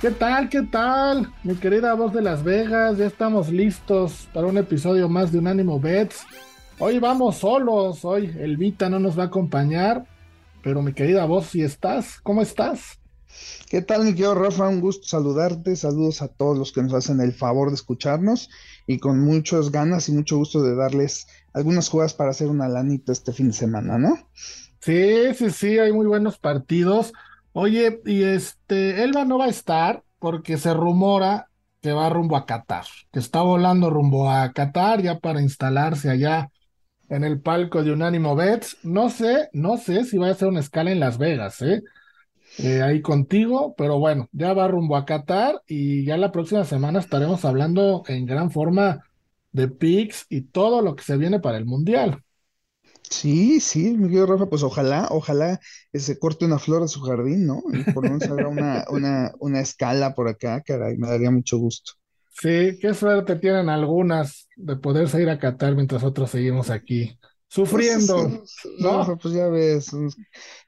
¿Qué tal? ¿Qué tal? Mi querida voz de Las Vegas, ya estamos listos para un episodio más de Unánimo Bets. Hoy vamos solos, hoy el Vita no nos va a acompañar, pero mi querida voz, si estás, ¿cómo estás? ¿Qué tal, mi querido Rafa? Un gusto saludarte. Saludos a todos los que nos hacen el favor de escucharnos y con muchas ganas y mucho gusto de darles algunas jugadas para hacer una lanita este fin de semana, ¿no? Sí, sí, sí, hay muy buenos partidos. Oye, y este, Elba no va a estar porque se rumora que va rumbo a Qatar, que está volando rumbo a Qatar ya para instalarse allá en el palco de Unánimo Bets. No sé, no sé si va a hacer una escala en Las Vegas, ¿eh? ¿eh? ahí contigo, pero bueno, ya va rumbo a Qatar y ya la próxima semana estaremos hablando en gran forma de picks y todo lo que se viene para el Mundial. Sí, sí, mi querido Rafa, pues ojalá, ojalá se corte una flor de su jardín, ¿no? Y por lo menos haga una, una, una escala por acá, caray, me daría mucho gusto. Sí, qué suerte tienen algunas de poderse ir a Qatar mientras otros seguimos aquí sufriendo. Pues, ¿no? pues ya ves,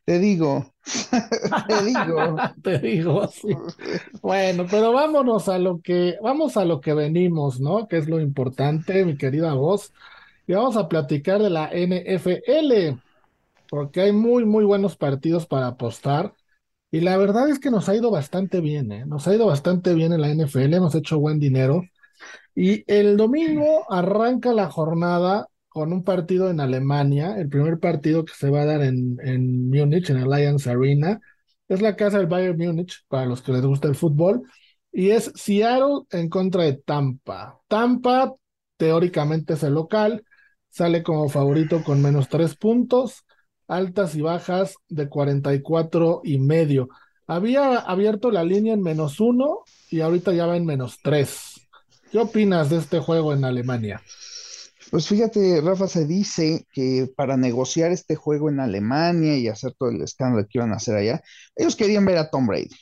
te digo, te digo. te digo, sí. Bueno, pero vámonos a lo que, vamos a lo que venimos, ¿no? Que es lo importante, mi querida voz y vamos a platicar de la NFL, porque hay muy, muy buenos partidos para apostar. Y la verdad es que nos ha ido bastante bien, ¿eh? Nos ha ido bastante bien en la NFL, hemos hecho buen dinero. Y el domingo arranca la jornada con un partido en Alemania, el primer partido que se va a dar en, en Múnich, en Allianz Arena. Es la casa del Bayern Múnich, para los que les gusta el fútbol. Y es Seattle en contra de Tampa. Tampa teóricamente es el local, sale como favorito con menos tres puntos, altas y bajas de 44 y medio. Había abierto la línea en menos uno y ahorita ya va en menos tres. ¿Qué opinas de este juego en Alemania? Pues fíjate, Rafa, se dice que para negociar este juego en Alemania y hacer todo el escándalo que iban a hacer allá, ellos querían ver a Tom Brady.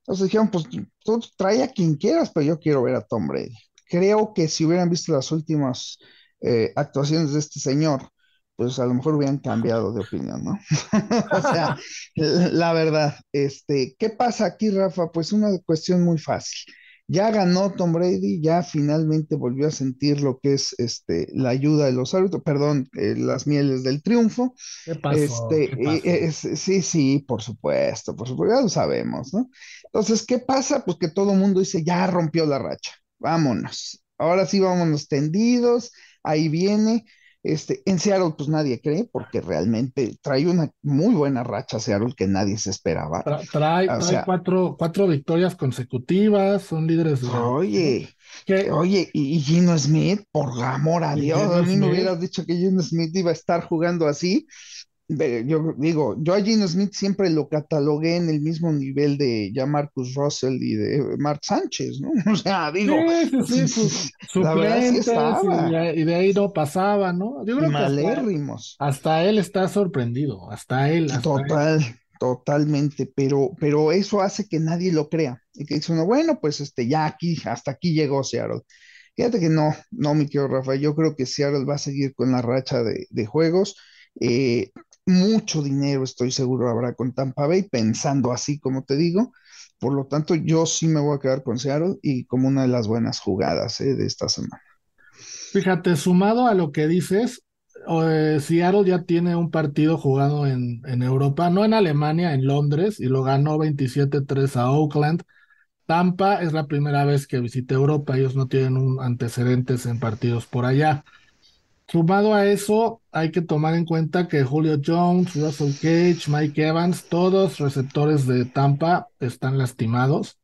Entonces dijeron, pues tú trae a quien quieras, pero yo quiero ver a Tom Brady. Creo que si hubieran visto las últimas eh, actuaciones de este señor, pues a lo mejor hubieran cambiado de opinión, ¿no? o sea, la verdad, este, ¿qué pasa aquí, Rafa? Pues una cuestión muy fácil. Ya ganó Tom Brady, ya finalmente volvió a sentir lo que es este, la ayuda de los árbitros, perdón, eh, las mieles del triunfo. ¿Qué pasó? Este, sí, sí, por supuesto, por supuesto, ya lo sabemos, ¿no? Entonces, ¿qué pasa? Pues que todo el mundo dice, ya rompió la racha, vámonos. Ahora sí, vámonos tendidos, ahí viene. Este, en Seattle, pues nadie cree, porque realmente trae una muy buena racha Seattle que nadie se esperaba. trae, cuatro, cuatro, victorias consecutivas, son líderes de. Oye, oye, y Gino Smith, por amor a Dios, a mí me hubieras dicho que Gino Smith iba a estar jugando así yo digo, yo a Gino Smith siempre lo catalogué en el mismo nivel de ya Marcus Russell y de Mark Sánchez, ¿no? O sea, digo, sí, sí, sí, la y, de ahí no pasaba, ¿no? Yo creo malérrimos. hasta, él está sorprendido, hasta él. Total, totalmente, pero, pero eso hace que nadie lo crea. Y que dice uno, bueno, pues este, ya aquí, hasta aquí llegó Seattle. Fíjate que no, no, mi querido Rafael, yo creo que Seattle va a seguir con la racha de, de juegos. Eh, mucho dinero, estoy seguro, habrá con Tampa Bay, pensando así como te digo. Por lo tanto, yo sí me voy a quedar con Seattle y como una de las buenas jugadas eh, de esta semana. Fíjate, sumado a lo que dices, eh, Seattle ya tiene un partido jugado en, Europa, no en Alemania, en Londres, y lo ganó 27-3 a Oakland. Tampa es la primera vez que visita Europa, ellos no tienen un antecedentes en partidos por allá. Sumado a eso, hay que tomar en cuenta que Julio Jones, Russell Cage, Mike Evans, todos receptores de Tampa están lastimados,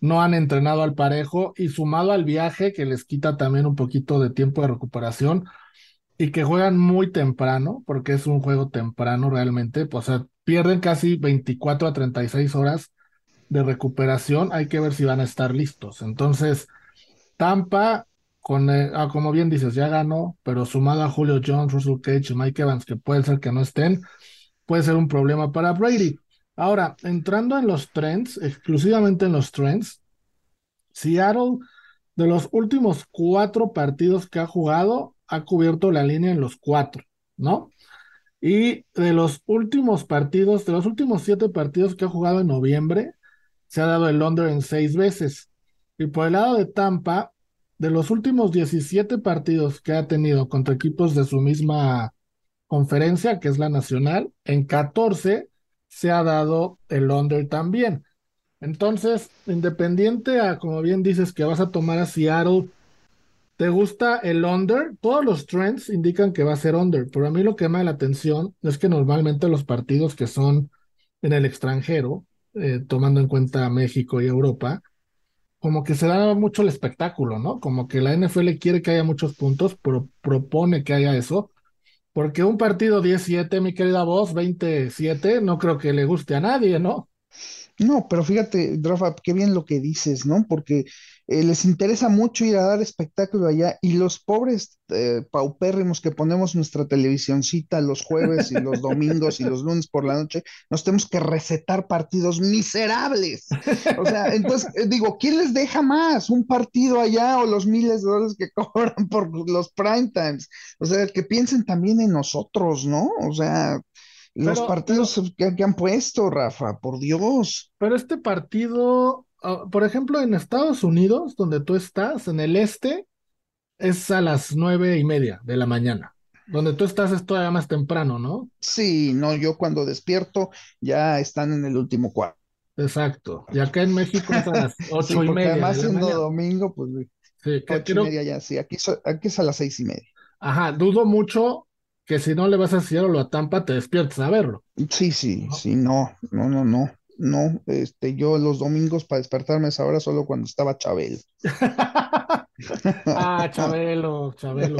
no han entrenado al parejo y sumado al viaje que les quita también un poquito de tiempo de recuperación y que juegan muy temprano, porque es un juego temprano realmente, pues, o sea, pierden casi 24 a 36 horas de recuperación, hay que ver si van a estar listos. Entonces, Tampa con, eh, ah, como bien dices, ya ganó, pero sumado a Julio Jones, Russell Cage y Mike Evans, que puede ser que no estén, puede ser un problema para Brady. Ahora, entrando en los trends, exclusivamente en los trends, Seattle, de los últimos cuatro partidos que ha jugado, ha cubierto la línea en los cuatro, ¿no? Y de los últimos partidos, de los últimos siete partidos que ha jugado en noviembre, se ha dado el under en seis veces. Y por el lado de Tampa, de los últimos 17 partidos que ha tenido contra equipos de su misma conferencia, que es la nacional, en 14 se ha dado el under también. Entonces, independiente a, como bien dices, que vas a tomar a Seattle, ¿te gusta el under? Todos los trends indican que va a ser under, pero a mí lo que da la atención es que normalmente los partidos que son en el extranjero, eh, tomando en cuenta México y Europa, como que se da mucho el espectáculo, ¿no? Como que la NFL quiere que haya muchos puntos, pero propone que haya eso, porque un partido 17, mi querida voz, 27, no creo que le guste a nadie, ¿no? No, pero fíjate, Rafa, qué bien lo que dices, ¿no? Porque eh, les interesa mucho ir a dar espectáculo allá y los pobres eh, paupérrimos que ponemos nuestra televisioncita los jueves y los domingos y los lunes por la noche, nos tenemos que recetar partidos miserables. O sea, entonces eh, digo, ¿quién les deja más? ¿Un partido allá o los miles de dólares que cobran por los prime times? O sea, que piensen también en nosotros, ¿no? O sea, los partidos que, han puesto, Rafa, por Dios. Pero este partido, por ejemplo, en Estados Unidos, donde tú estás, en el este, es a las nueve y media de la mañana. Donde tú estás es todavía más temprano, ¿no? Sí, no, yo cuando despierto ya están en el último cuarto. Exacto. Y acá en México es a las ocho y media. Además, siendo domingo, pues sí, ocho y media ya, sí. Aquí, aquí es a las seis y media. Ajá, dudo mucho que si no le vas a Seattle o a Tampa, te despiertas a verlo. Sí, sí, sí, no, no, no, no. No, este, yo los domingos para despertarme a esa hora solo cuando estaba Chabelo. ah, Chabelo, Chabelo.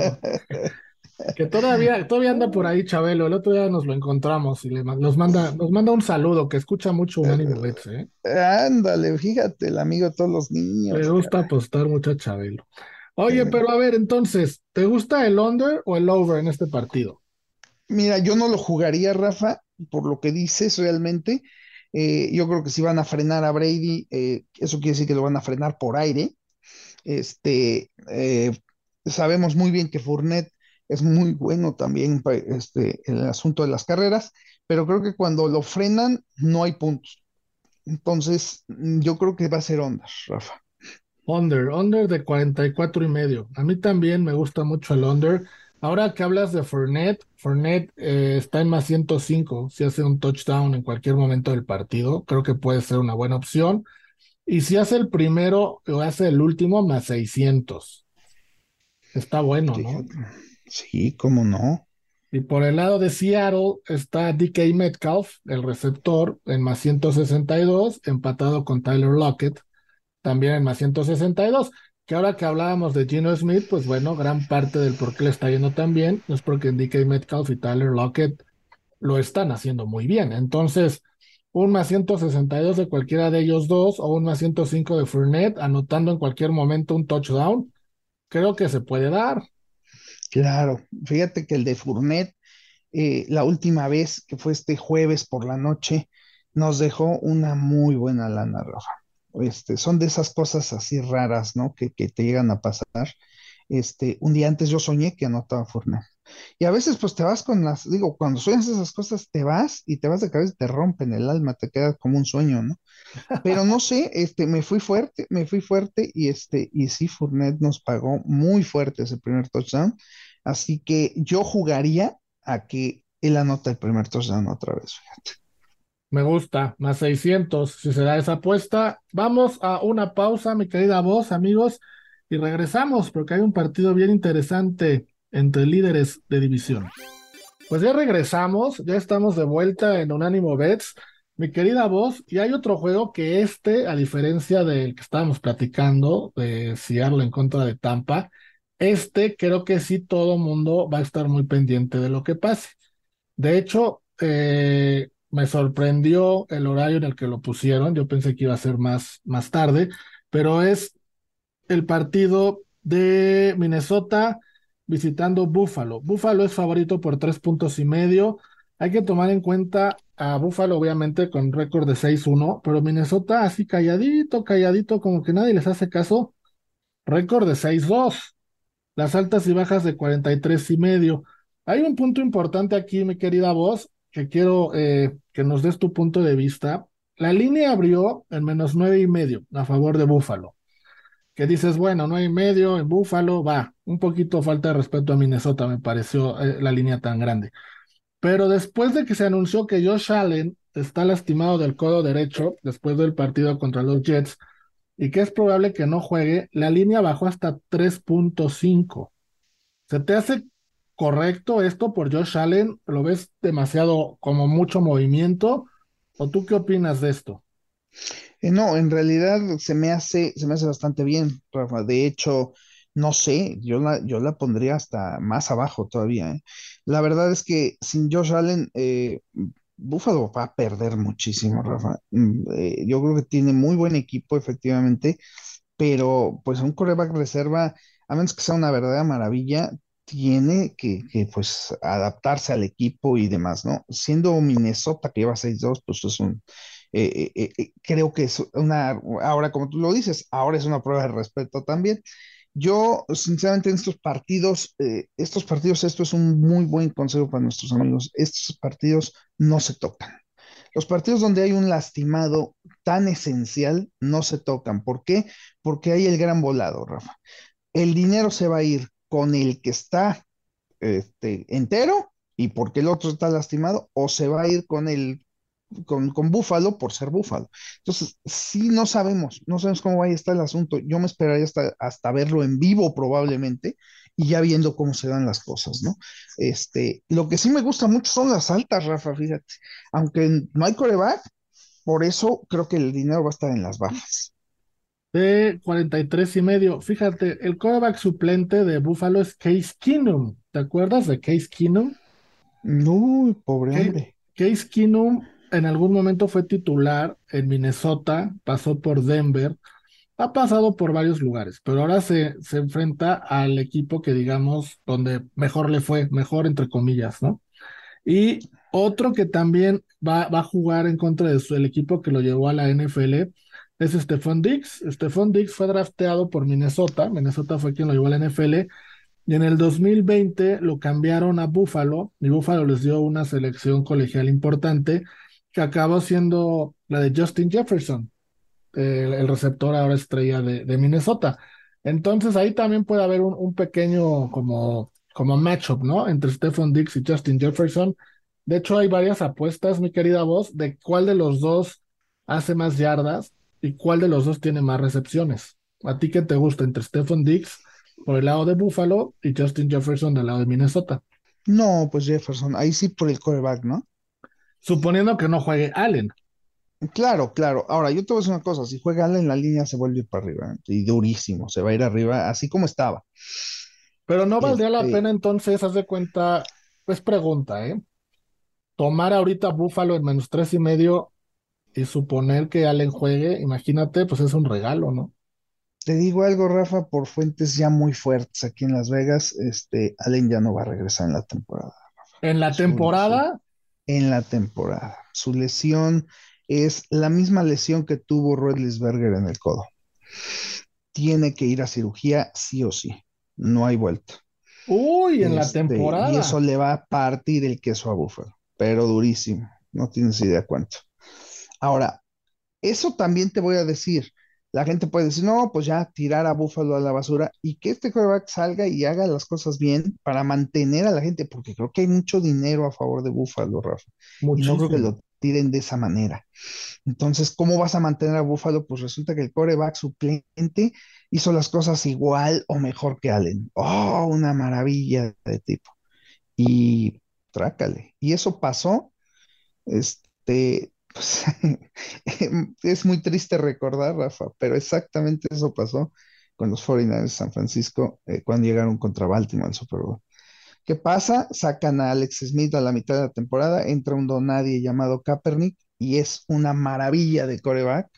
Que todavía, todavía anda por ahí Chabelo, el otro día nos lo encontramos y le, nos manda, nos manda un saludo, que escucha mucho Unánimo Bets, ¿eh? Ándale, fíjate, el amigo de todos los niños. Me gusta apostar mucho a Chabelo. Oye, pero a ver, entonces, ¿te gusta el under o el over en este partido? Mira, yo no lo jugaría, Rafa, por lo que dices realmente. Eh, yo creo que si van a frenar a Brady, eh, eso quiere decir que lo van a frenar por aire. Este, eh, sabemos muy bien que Fournette es muy bueno también este, en el asunto de las carreras, pero creo que cuando lo frenan no hay puntos. Entonces, yo creo que va a ser under, Rafa. Under, under de 44 y medio. A mí también me gusta mucho el under. Ahora que hablas de Fournette, Fournette eh, está en más 105 si hace un touchdown en cualquier momento del partido. Creo que puede ser una buena opción. Y si hace el primero o hace el último, más 600. Está bueno, ¿no? Sí, cómo no. Y por el lado de Seattle está DK Metcalf, el receptor, en más 162, empatado con Tyler Lockett también en más 162. Que ahora que hablábamos de Gino Smith, pues bueno, gran parte del por qué le está yendo tan bien es porque DK Metcalf y Tyler Lockett lo están haciendo muy bien. Entonces, un más 162 de cualquiera de ellos dos o un más 105 de Fournette, anotando en cualquier momento un touchdown, creo que se puede dar. Claro, fíjate que el de Fournette, eh, la última vez que fue este jueves por la noche, nos dejó una muy buena lana, Rafa. Este, son de esas cosas así raras, ¿no? Que, te llegan a pasar. Este, un día antes yo soñé que anotaba Fournette. Y a veces pues te vas con las, digo, cuando sueñas esas cosas te vas y te vas de cabeza y te rompen el alma, te queda como un sueño, ¿no? Pero no sé, este, me fui fuerte, me fui fuerte y este, y sí, Fournette nos pagó muy fuerte ese primer touchdown. Así que yo jugaría a que él anota el primer touchdown otra vez, fíjate. Me gusta, más 600, si se da esa apuesta. Vamos a una pausa, mi querida voz, amigos, y regresamos porque hay un partido bien interesante entre líderes de división. Pues ya regresamos, ya estamos de vuelta en Unánimo Bets, mi querida voz, y hay otro juego que este, a diferencia del que estábamos platicando, de Seattle en contra de Tampa, este creo que sí todo mundo va a estar muy pendiente de lo que pase. De hecho, eh, me sorprendió el horario en el que lo pusieron. Yo pensé que iba a ser más, más tarde, pero es el partido de Minnesota visitando Buffalo. Buffalo es favorito por tres puntos y medio. Hay que tomar en cuenta a Buffalo, obviamente, con récord de 6-1, pero Minnesota así calladito, calladito, como que nadie les hace caso. Récord de 6-2. Las altas y bajas de 43 y medio. Hay un punto importante aquí, mi querida voz, que quiero eh, que nos des tu punto de vista. La línea abrió en menos nueve y medio a favor de Buffalo. Que dices, bueno, nueve y medio en Buffalo, va, un poquito falta de respeto a Minnesota, me pareció eh, la línea tan grande. Pero después de que se anunció que Josh Allen está lastimado del codo derecho después del partido contra los Jets y que es probable que no juegue, la línea bajó hasta 3.5. ¿Se te hace correcto esto por Josh Allen? ¿Lo ves demasiado como mucho movimiento? ¿O tú qué opinas de esto? Eh, no, en realidad se me hace, se me hace bastante bien, Rafa. De hecho, no sé, yo la, yo la pondría hasta más abajo todavía. ¿eh? La verdad es que sin Josh Allen, eh, Buffalo va a perder muchísimo, Rafa. Mm, yo creo que tiene muy buen equipo, efectivamente, pero pues un coreback reserva, a menos que sea una verdadera maravilla, tiene que, pues adaptarse al equipo y demás, ¿no? Siendo Minnesota que lleva 6-2, pues es un, eh, eh, eh, creo que es una, ahora como tú lo dices, ahora es una prueba de respeto también. Yo, sinceramente, en estos partidos, estos partidos, esto es un muy buen consejo para nuestros amigos, estos partidos no se tocan. Los partidos donde hay un lastimado tan esencial no se tocan. ¿Por qué? Porque hay el gran volado, Rafa. El dinero se va a ir con el que está este, entero y porque el otro está lastimado, o se va a ir con el con, con Búfalo por ser Búfalo. Entonces, sí no sabemos, no sabemos cómo va a estar el asunto. Yo me esperaría hasta, hasta verlo en vivo probablemente y ya viendo cómo se dan las cosas, ¿no? Este, lo que sí me gusta mucho son las altas, Rafa, fíjate. Aunque no hay coreback, por eso creo que el dinero va a estar en las bajas de 43 y medio. Fíjate, el quarterback suplente de Buffalo es Case Keenum. ¿Te acuerdas de Case Keenum? No, pobre hombre. Case Keenum en algún momento fue titular en Minnesota, pasó por Denver, ha pasado por varios lugares, pero ahora se, se enfrenta al equipo que digamos donde mejor le fue, mejor entre comillas, ¿no? Y otro que también va, va a jugar en contra de su, el equipo que lo llevó a la NFL es Stephon Diggs. Stephon Diggs fue drafteado por Minnesota. Minnesota fue quien lo llevó a la NFL. Y en el 2020 lo cambiaron a Buffalo. Y Buffalo les dio una selección colegial importante que acabó siendo la de Justin Jefferson, el, receptor ahora estrella de, Minnesota. Entonces ahí también puede haber un, pequeño como, como matchup, ¿no? Entre Stephon Diggs y Justin Jefferson. De hecho, hay varias apuestas, mi querida voz, de cuál de los dos hace más yardas ¿Y cuál de los dos tiene más recepciones? ¿A ti qué te gusta entre Stephen Diggs por el lado de Buffalo y Justin Jefferson del lado de Minnesota? No, pues Jefferson, ahí sí por el quarterback, ¿no? Suponiendo que no juegue Allen. Claro, claro. Ahora, yo te voy a decir una cosa, si juega Allen, la línea se vuelve para arriba, ¿eh? y durísimo, se va a ir arriba, así como estaba. Pero no valdría la este pena entonces, haz de cuenta, pues pregunta, ¿eh? Tomar ahorita Buffalo en menos tres y medio y suponer que Allen juegue, imagínate, pues es un regalo, ¿no? Te digo algo, Rafa, por fuentes ya muy fuertes aquí en Las Vegas, este, Allen ya no va a regresar en la temporada. ¿En la temporada? en la temporada. Su lesión es la misma lesión que tuvo Rodlisberger en el codo. Tiene que ir a cirugía sí o sí. No hay vuelta. Uy, en la este, temporada. Y eso le va a partir el queso a Búfalo, pero durísimo. No tienes idea cuánto. Ahora, eso también te voy a decir. La gente puede decir, no, pues ya tirar a Búfalo a la basura y que este quarterback salga y haga las cosas bien para mantener a la gente, porque creo que hay mucho dinero a favor de Búfalo, Rafa. Y no creo que lo tiren de esa manera. Entonces, ¿cómo vas a mantener a Búfalo? Pues resulta que el coreback suplente hizo las cosas igual o mejor que Allen. Oh, una maravilla de tipo. Y trácale. Y eso pasó. Este, pues, es muy triste recordar, Rafa, pero exactamente eso pasó con los 49ers de San Francisco eh, cuando llegaron contra Baltimore al Super Bowl. ¿Qué pasa? Sacan a Alex Smith a la mitad de la temporada, entra un donadie llamado Kaepernick y es una maravilla de coreback.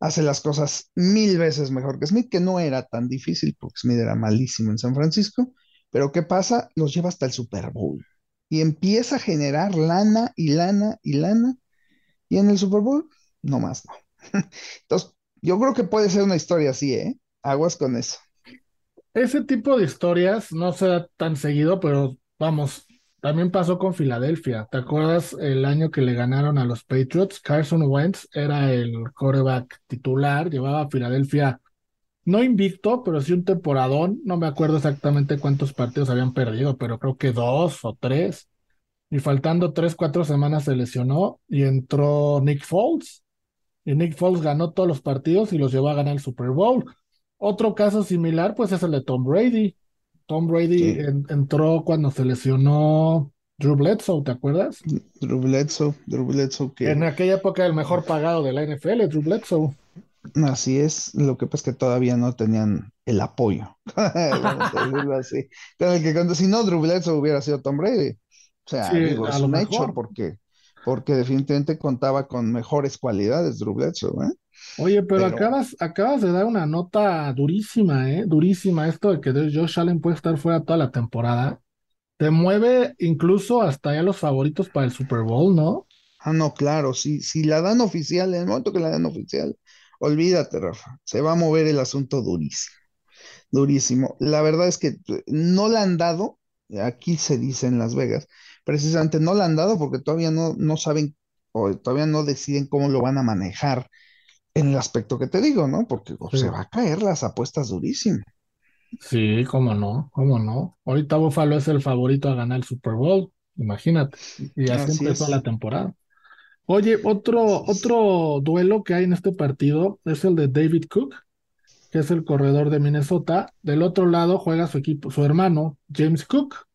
hace las cosas mil veces mejor que Smith, que no era tan difícil porque Smith era malísimo en San Francisco, pero ¿qué pasa? Los lleva hasta el Super Bowl y empieza a generar lana y lana y lana y en el Super Bowl, no más, no. Entonces, yo creo que puede ser una historia así, ¿eh? Aguas con eso. Ese tipo de historias no se da tan seguido, pero vamos, también pasó con Filadelfia. ¿Te acuerdas el año que le ganaron a los Patriots? Carson Wentz era el quarterback titular, llevaba a Filadelfia no invicto, pero sí un temporadón. No me acuerdo exactamente cuántos partidos habían perdido, pero creo que dos o tres. Y faltando tres, cuatro semanas se lesionó y entró Nick Foles. Y Nick Foles ganó todos los partidos y los llevó a ganar el Super Bowl. Otro caso similar, pues es el de Tom Brady. Tom Brady entró cuando se lesionó Drew Bledsoe, ¿te acuerdas? Drew Bledsoe, Drew Bledsoe que... En aquella época el mejor pagado de la NFL, Drew Bledsoe. Así es, lo que pasa es que todavía no tenían el apoyo. así. que si no, Drew Bledsoe hubiera sido Tom Brady. O sea, digo, es un hecho porque, porque definitivamente contaba con mejores cualidades Drew Bledsoe, ¿eh? Oye, pero, acabas, acabas de dar una nota durísima, ¿eh? Durísima esto de que Josh Allen puede estar fuera toda la temporada. Te mueve incluso hasta ya los favoritos para el Super Bowl, ¿no? Ah, no, claro, si, si la dan oficial, en el momento que la dan oficial, olvídate, Rafa, se va a mover el asunto durísimo, durísimo. La verdad es que no la han dado, aquí se dice en Las Vegas, precisamente no la han dado porque todavía no, no saben o todavía no deciden cómo lo van a manejar en el aspecto que te digo, ¿no? Porque se va a caer las apuestas durísimo. Sí, cómo no, cómo no. Ahorita Buffalo es el favorito a ganar el Super Bowl, imagínate. Y así, empezó la temporada. Oye, otro, otro duelo que hay en este partido es el de David Cook, que es el corredor de Minnesota. Del otro lado juega su equipo, su hermano, James Cook,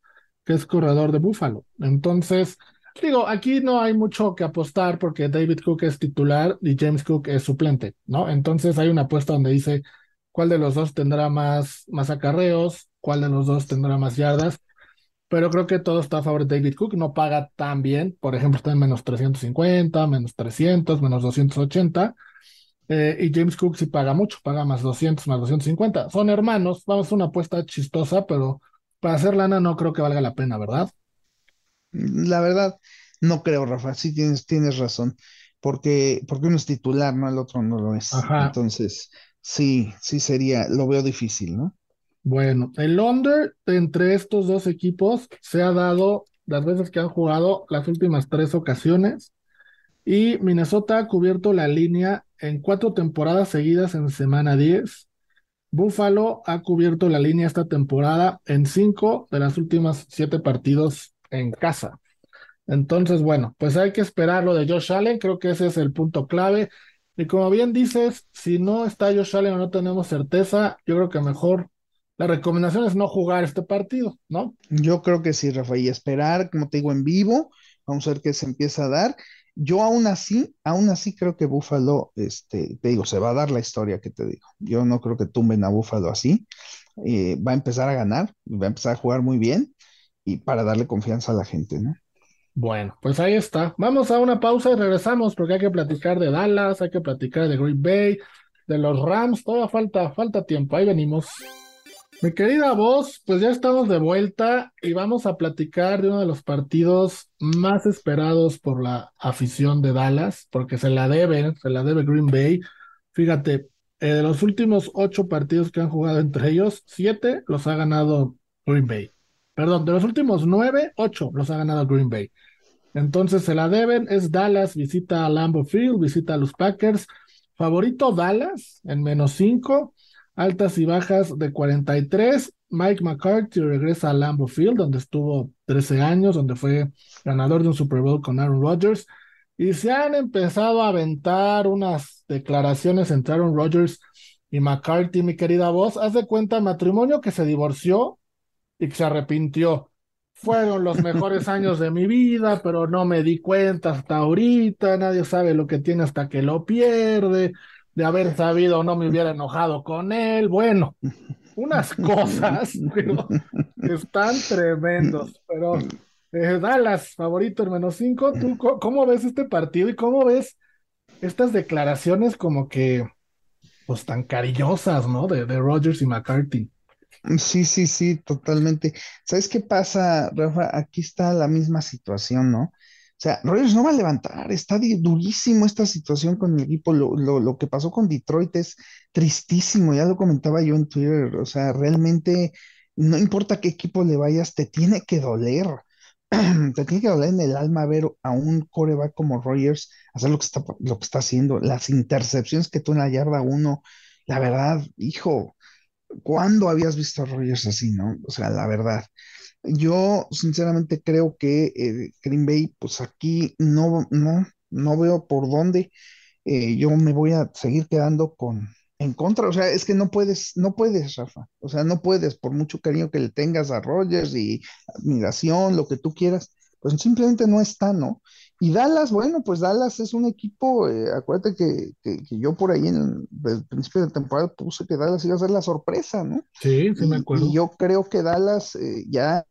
que es corredor de Buffalo. Entonces, Digo, aquí no hay mucho que apostar porque David Cook es titular y James Cook es suplente, ¿no? Entonces hay una apuesta donde dice cuál de los dos tendrá más, más acarreos, cuál de los dos tendrá más yardas, pero creo que todo está a favor de David Cook, no paga tan bien, por ejemplo, está en menos 350, menos 300, menos 280, eh, y James Cook sí paga mucho, paga más 200, más 250. Son hermanos, vamos a una apuesta chistosa, pero para hacer lana no creo que valga la pena, ¿verdad? La verdad, no creo, Rafa, sí tienes, tienes razón, porque, porque uno es titular, ¿no? El otro no lo es. Entonces, sí, sí sería, lo veo difícil, ¿no? Bueno, el under entre estos dos equipos se ha dado las veces que han jugado las últimas tres ocasiones y Minnesota ha cubierto la línea en cuatro temporadas seguidas en semana 10. Buffalo ha cubierto la línea esta temporada en cinco de las últimas siete partidos en casa. Entonces, bueno, pues hay que esperar lo de Josh Allen, creo que ese es el punto clave. Y como bien dices, si no está Josh Allen o no tenemos certeza, yo creo que mejor la recomendación es no jugar este partido, ¿no? Yo creo que sí, Rafa, y esperar, como te digo, en vivo, vamos a ver qué se empieza a dar. Yo aún así, aún así creo que Buffalo, este, te digo, se va a dar la historia que te digo. Yo no creo que tumben a Buffalo así. Eh, va a empezar a ganar, va a empezar a jugar muy bien y para darle confianza a la gente, ¿no? Bueno, pues ahí está. Vamos a una pausa y regresamos porque hay que platicar de Dallas, hay que platicar de Green Bay, de los Rams, todavía falta, falta tiempo, ahí venimos. Mi querida voz, pues ya estamos de vuelta y vamos a platicar de uno de los partidos más esperados por la afición de Dallas, porque se la debe, se la debe Green Bay. Fíjate, eh, de los últimos ocho partidos que han jugado entre ellos, siete los ha ganado Green Bay. Perdón, de los últimos nueve, ocho los ha ganado Green Bay. Entonces se la deben, es Dallas, visita a Lambeau Field, visita a los Packers. Favorito Dallas en menos cinco, altas y bajas de 43. Mike McCarthy regresa a Lambeau Field, donde estuvo 13 años, donde fue ganador de un Super Bowl con Aaron Rodgers. Y se han empezado a aventar unas declaraciones entre Aaron Rodgers y McCarthy, mi querida voz. Haz de cuenta matrimonio que se divorció y que se arrepintió. Fueron los mejores años de mi vida, pero no me di cuenta hasta ahorita, nadie sabe lo que tiene hasta que lo pierde, de haber sabido no me hubiera enojado con él, bueno, unas cosas, pero están tremendos, pero eh, Dallas, favorito en menos cinco, ¿tú cómo ves este partido y cómo ves estas declaraciones como que, pues tan cariñosas, ¿no? De, de Rogers y McCarthy. Sí, sí, sí, totalmente. ¿Sabes qué pasa, Rafa? Aquí está la misma situación, ¿no? Sea, Rogers no va a levantar, está durísimo esta situación con mi equipo. Lo, lo, lo que pasó con Detroit es tristísimo, ya lo comentaba yo en Twitter. O sea, realmente no importa qué equipo le vayas, te tiene que doler. Te tiene que doler en el alma ver a un coreback como Rogers hacer lo que está, lo que está haciendo, las intercepciones que tú en la yarda uno, la verdad, hijo, ¿cuándo habías visto a Rogers así, no? O sea, la verdad. Yo sinceramente creo que eh, Green Bay, pues aquí no, no, no veo por dónde. Eh, yo me voy a seguir quedando con, en contra, o sea, es que no puedes, no puedes, Rafa, o sea, no puedes, por mucho cariño que le tengas a Rogers y admiración, lo que tú quieras, pues simplemente no está, ¿no? Y Dallas, bueno, pues Dallas es un equipo, eh, acuérdate que, que, que, yo por ahí en el, principio de temporada puse que Dallas iba a ser la sorpresa, ¿no? Sí, sí y, me acuerdo. Y yo creo que Dallas eh, ya,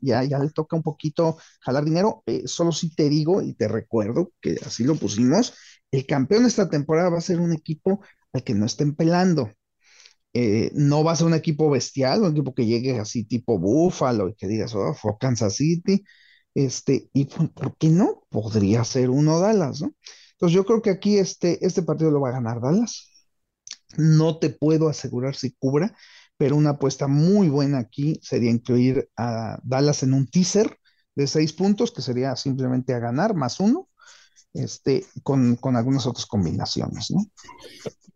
ya, ya le toca un poquito jalar dinero, eh, solo si te digo y te recuerdo que así lo pusimos, el campeón esta temporada va a ser un equipo al que no estén pelando. Eh, no va a ser un equipo bestial, un equipo que llegue así tipo Buffalo y que digas, oh, fue Kansas City. Este, y ¿por qué no? Podría ser uno Dallas, ¿no? Entonces yo creo que aquí este, este partido lo va a ganar Dallas. No te puedo asegurar si cubra, pero una apuesta muy buena aquí sería incluir a Dallas en un teaser de seis puntos, que sería simplemente a ganar más uno, este, con, con algunas otras combinaciones, ¿no?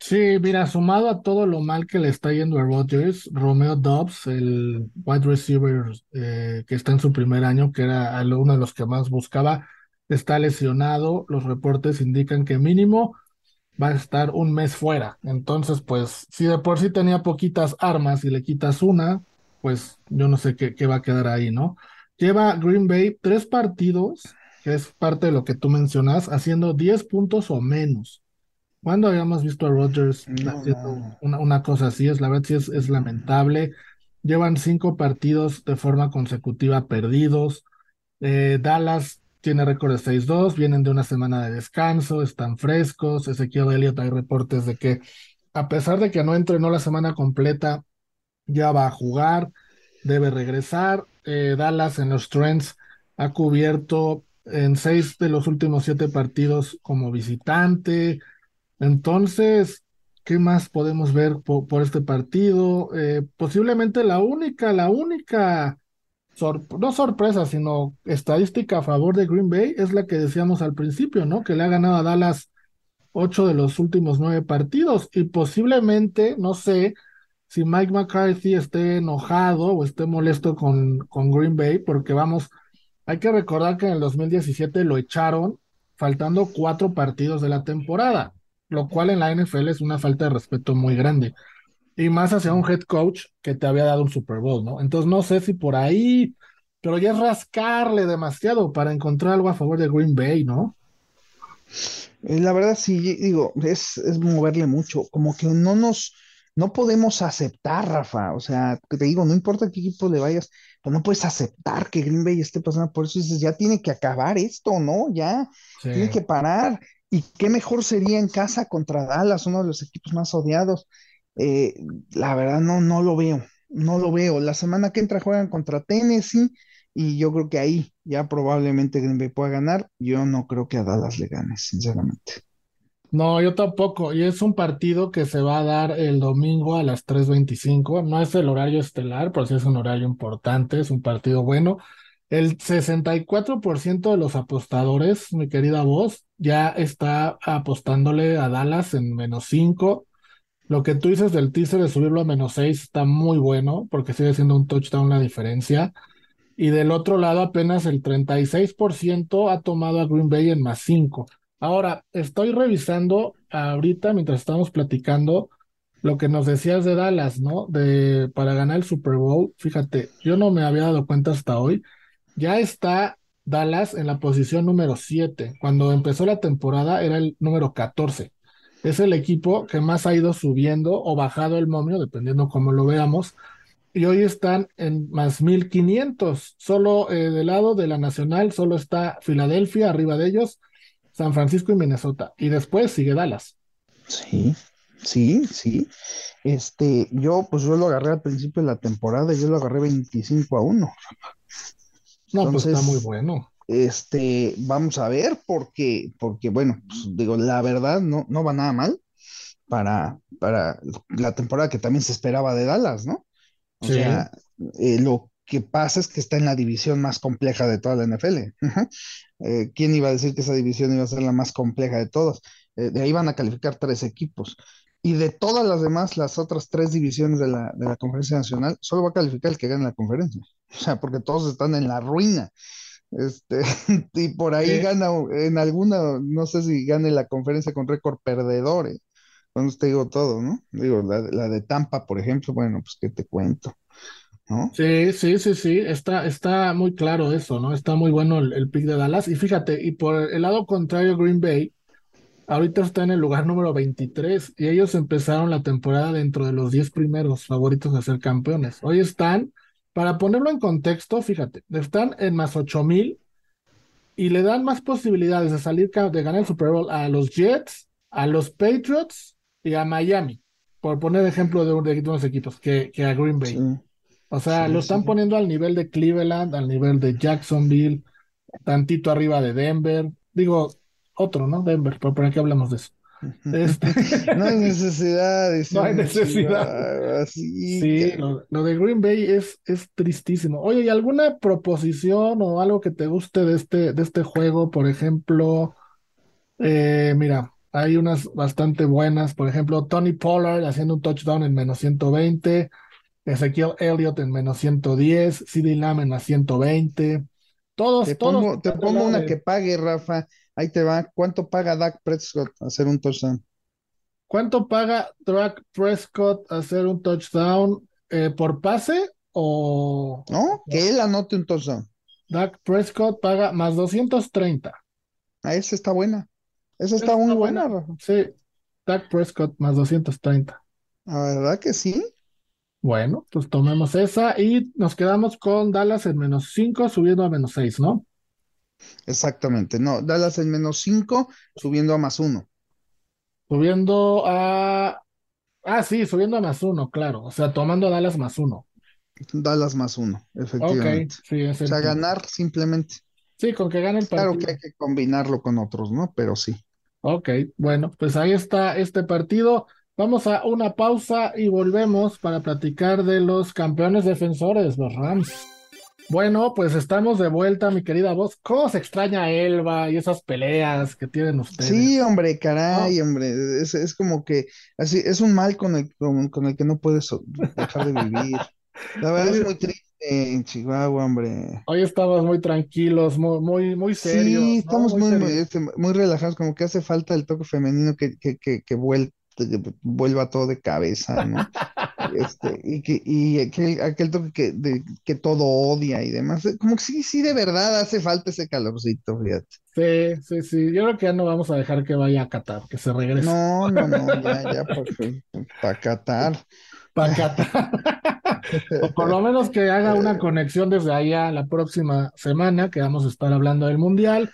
Sí, mira, sumado a todo lo mal que le está yendo a Rodgers, Romeo Dobbs, el wide receiver eh, que está en su primer año, que era uno de los que más buscaba, está lesionado. Los reportes indican que mínimo va a estar un mes fuera. Entonces, pues, si de por sí tenía poquitas armas y le quitas una, pues yo no sé qué, qué va a quedar ahí, ¿no? Lleva Green Bay tres partidos, que es parte de lo que tú mencionas, haciendo 10 puntos o menos. ¿Cuándo habíamos visto a Rodgers No, haciendo no. una, una cosa así? Es la verdad, sí es, es lamentable. Llevan cinco partidos de forma consecutiva perdidos. Eh, Dallas tiene récord de 6-2, vienen de una semana de descanso, están frescos. Ezequiel Elliott, hay reportes de que, a pesar de que no entrenó la semana completa, ya va a jugar, debe regresar. Eh, Dallas en los trends ha cubierto en seis de los últimos siete partidos como visitante. Entonces, ¿qué más podemos ver po- por, este partido? Eh, posiblemente la única, la única, no sorpresa, sino estadística a favor de Green Bay es la que decíamos al principio, ¿no? Que le ha ganado a Dallas ocho de los últimos nueve partidos y posiblemente, no sé, si Mike McCarthy esté enojado o esté molesto con, con Green Bay, porque vamos, hay que recordar que en el 2017 lo echaron faltando cuatro partidos de la temporada, lo cual en la NFL es una falta de respeto muy grande. Y más hacia un head coach que te había dado un Super Bowl, ¿no? Entonces no sé si por ahí, pero ya es rascarle demasiado para encontrar algo a favor de Green Bay, ¿no? Eh, La verdad, sí, digo, es, es moverle mucho, como que no nos, no podemos aceptar, Rafa, o sea, te digo, no importa qué equipo le vayas, pero no puedes aceptar que Green Bay esté pasando por eso, dices, ya tiene que acabar esto, ¿no? Ya, Sí. tiene que parar, y qué mejor sería en casa contra Dallas, uno de los equipos más odiados, Eh, la verdad, no, no lo veo, no lo veo, la semana que entra juegan contra Tennessee, y yo creo que ahí ya probablemente Green Bay pueda ganar, yo no creo que a Dallas le gane, sinceramente. No, yo tampoco. Y es un partido que se va a dar el domingo a las 3:25. No es el horario estelar, pero sí es un horario importante, es un partido bueno. El 64% de los apostadores, mi querida voz, ya está apostándole a Dallas en menos 5. Lo que tú dices del teaser de subirlo a menos 6 está muy bueno, porque sigue siendo un touchdown la diferencia. Y del otro lado, apenas el 36% ha tomado a Green Bay en más 5. Ahora, estoy revisando ahorita, mientras estamos platicando, lo que nos decías de Dallas, ¿no? De para ganar el Super Bowl. Fíjate, yo no me había dado cuenta hasta hoy. Ya está Dallas en la posición número 7. Cuando empezó la temporada era el número 14. Es el equipo que más ha ido subiendo o bajado el momio, dependiendo cómo lo veamos y hoy están en más 1500. Solo eh, del lado de la Nacional, solo está Filadelfia arriba de ellos San Francisco y Minnesota. Y después sigue Dallas. Sí, sí, sí. Este, yo, pues yo lo agarré al principio de la temporada, yo lo agarré 25 a 1. No, pues está muy bueno. Este, vamos a ver, porque, porque bueno, pues, digo, la verdad no, no va nada mal para, para la temporada que también se esperaba de Dallas, ¿no? O sea, eh, lo que pasa es que está en la división más compleja de toda la NFL. Eh, ¿quién iba a decir que esa división iba a ser la más compleja de todas? Eh, de ahí van a calificar tres equipos. Y de todas las demás, las otras tres divisiones de la, de la conferencia nacional, solo va a calificar el que gane la conferencia. O sea, porque todos están en la ruina. Este, y por ahí gana en alguna, no sé si gane la conferencia con récord perdedores. Cuando te digo todo, ¿no? Digo, la, la, de Tampa, por ejemplo, bueno, pues qué te cuento, ¿no? Sí, sí, sí, sí, está, está muy claro eso, ¿no? Está muy bueno el, el pick de Dallas. Y fíjate, y por el lado contrario, Green Bay, ahorita está en el lugar número 23 y ellos empezaron la temporada dentro de los 10 primeros favoritos a ser campeones. Hoy están para ponerlo en contexto, fíjate, están en más 8000 y le dan más posibilidades de salir de ganar el Super Bowl a los Jets, a los Patriots y a Miami, por poner ejemplo de, unos equipos, que, que, a Green Bay. O sea, lo están poniendo al nivel de Cleveland, al nivel de Jacksonville, tantito arriba de Denver. Digo, otro, ¿no? Denver, pero ¿para qué hablamos de eso? Este... no hay necesidad. No hay necesidad. sí, lo, de Green Bay es, es tristísimo. Oye, ¿y alguna proposición o algo que te guste de este, de este juego? Por ejemplo, eh, mira, hay unas bastante buenas. Por ejemplo, Tony Pollard haciendo un touchdown en menos 120. Ezequiel Elliott en menos 110. CD Lamb en más 120. Todos, te todos. Pongo, te pongo una que pague, Rafa. Ahí te va. ¿Cuánto paga Dak Prescott hacer un touchdown? ¿Cuánto paga Dak Prescott hacer un touchdown eh, por pase o...? No, que él anote un touchdown. Dak Prescott paga más 230. Ah, esa está buena. Esa está, muy buena. Sí, Dak Prescott más 230. La verdad que sí. Bueno, pues tomemos esa y nos quedamos con Dallas en menos 5 subiendo a menos 6, ¿no? Exactamente, no, Dallas en menos 5, subiendo a más 1. Subiendo a... Ah, sí, subiendo a más 1, claro. O sea, tomando a Dallas más 1. Dallas más 1, efectivamente. sí, es o sea, ganar simplemente. Sí, con que gane el partido. Claro que hay que combinarlo con otros, ¿no? Pero sí. Ok, bueno, pues ahí está este partido. Vamos a una pausa y volvemos para platicar de los campeones defensores, los Rams. Bueno, pues estamos de vuelta, mi querida voz. ¿Cómo se extraña Elba y esas peleas que tienen ustedes? Sí, hombre, caray, hombre. Es, como que así, es un mal con el, con, el que no puedes dejar de vivir. La verdad es muy triste en Chihuahua, hombre. Hoy estamos muy tranquilos, muy, muy, muy serios. Sí, estamos muy, este, muy, relajados, como que hace falta el toque femenino que, que, que, que vuelva todo de cabeza, ¿no? Este, y que, y aquel, aquel toque que, de, que todo odia y demás. Como que sí, sí, de verdad hace falta ese calorcito, fíjate. Sí, sí, sí. Yo creo que ya no vamos a dejar que vaya a Qatar, que se regrese. No, no, no, ya, ya, para Qatar. Para Qatar. o por lo menos que haga una conexión desde allá la próxima semana, que vamos a estar hablando del Mundial.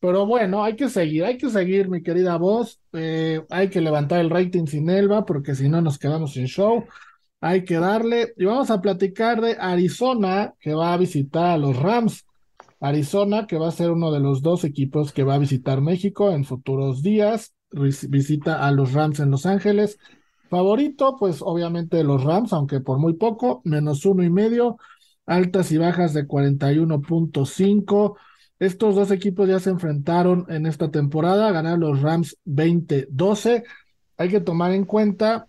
Pero bueno, hay que seguir, hay que seguir, mi querida voz. Eh, hay que levantar el rating sin Elba, porque si no nos quedamos sin show. Hay que darle. Y vamos a platicar de Arizona, que va a visitar a los Rams. Arizona, que va a ser uno de los dos equipos que va a visitar México en futuros días. Visita a los Rams en Los Ángeles. Favorito, pues obviamente los Rams, aunque por muy poco, menos uno y medio. Altas y bajas de 41.5. Estos dos equipos ya se enfrentaron en esta temporada, ganaron los Rams 20-12. Hay que tomar en cuenta,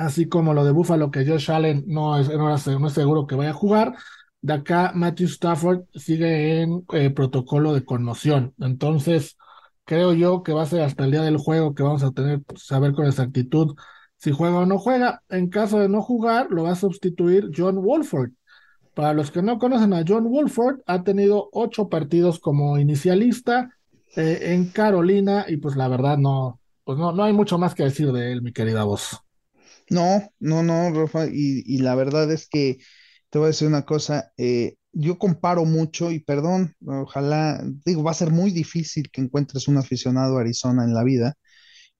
así como lo de Buffalo, que Josh Allen no es, no es, seguro que vaya a jugar. De acá, Matthew Stafford sigue en eh, protocolo de conmoción. Entonces, creo yo que va a ser hasta el día del juego que vamos a tener, pues, saber con exactitud si juega o no juega. En caso de no jugar, lo va a sustituir John Wolford. Para los que no conocen a John Wolford, ha tenido ocho partidos como inicialista eh, en Carolina y pues la verdad no, pues no, no hay mucho más que decir de él, mi querida voz. No, no, no, Rafa, y, la verdad es que te voy a decir una cosa, eh, yo comparo mucho, y perdón, ojalá, digo, va a ser muy difícil que encuentres un aficionado a Arizona en la vida,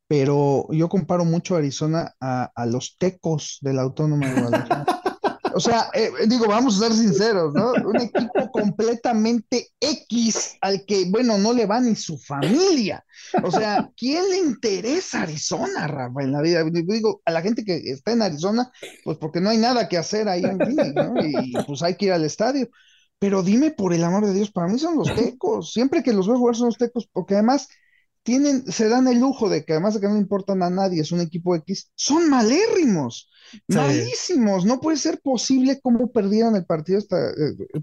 pero yo comparo mucho a Arizona a, a los tecos de la Autónoma de Guadalajara. O sea, eh, digo, vamos a ser sinceros, ¿no? Un equipo completamente X al que, bueno, no le va ni su familia. O sea, ¿quién le interesa Arizona, Rafa, en la vida? Digo, a la gente que está en Arizona, pues porque no hay nada que hacer ahí en Phoenix, ¿no? Y pues hay que ir al estadio. Pero dime, por el amor de Dios, para mí son los tecos. Siempre que los veo jugar son los tecos, porque además tienen, se dan el lujo de que además de que no importan a nadie, es un equipo X, son malérrimos, malísimos. No puede ser posible cómo perdieron el partido hasta eh, eh,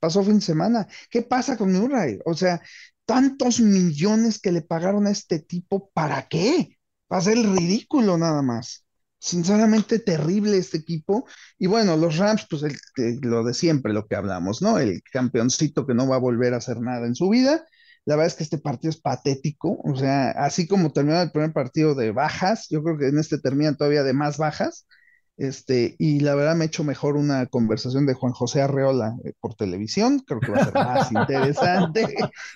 pasó fin de semana. ¿Qué pasa con Murray? O sea, tantos millones que le pagaron a este tipo, ¿para qué? Va a ser el ridículo nada más. Sinceramente terrible este equipo. Y bueno, los Rams, pues lo de siempre, lo que hablamos, ¿no? El campeoncito que no va a volver a hacer nada en su vida la verdad es que este partido es patético, o sea, así como terminó el primer partido de bajas, yo creo que en este terminan todavía de más bajas. Este, y la verdad me he hecho mejor una conversación de Juan José Arreola eh, por televisión, creo que va a ser más interesante.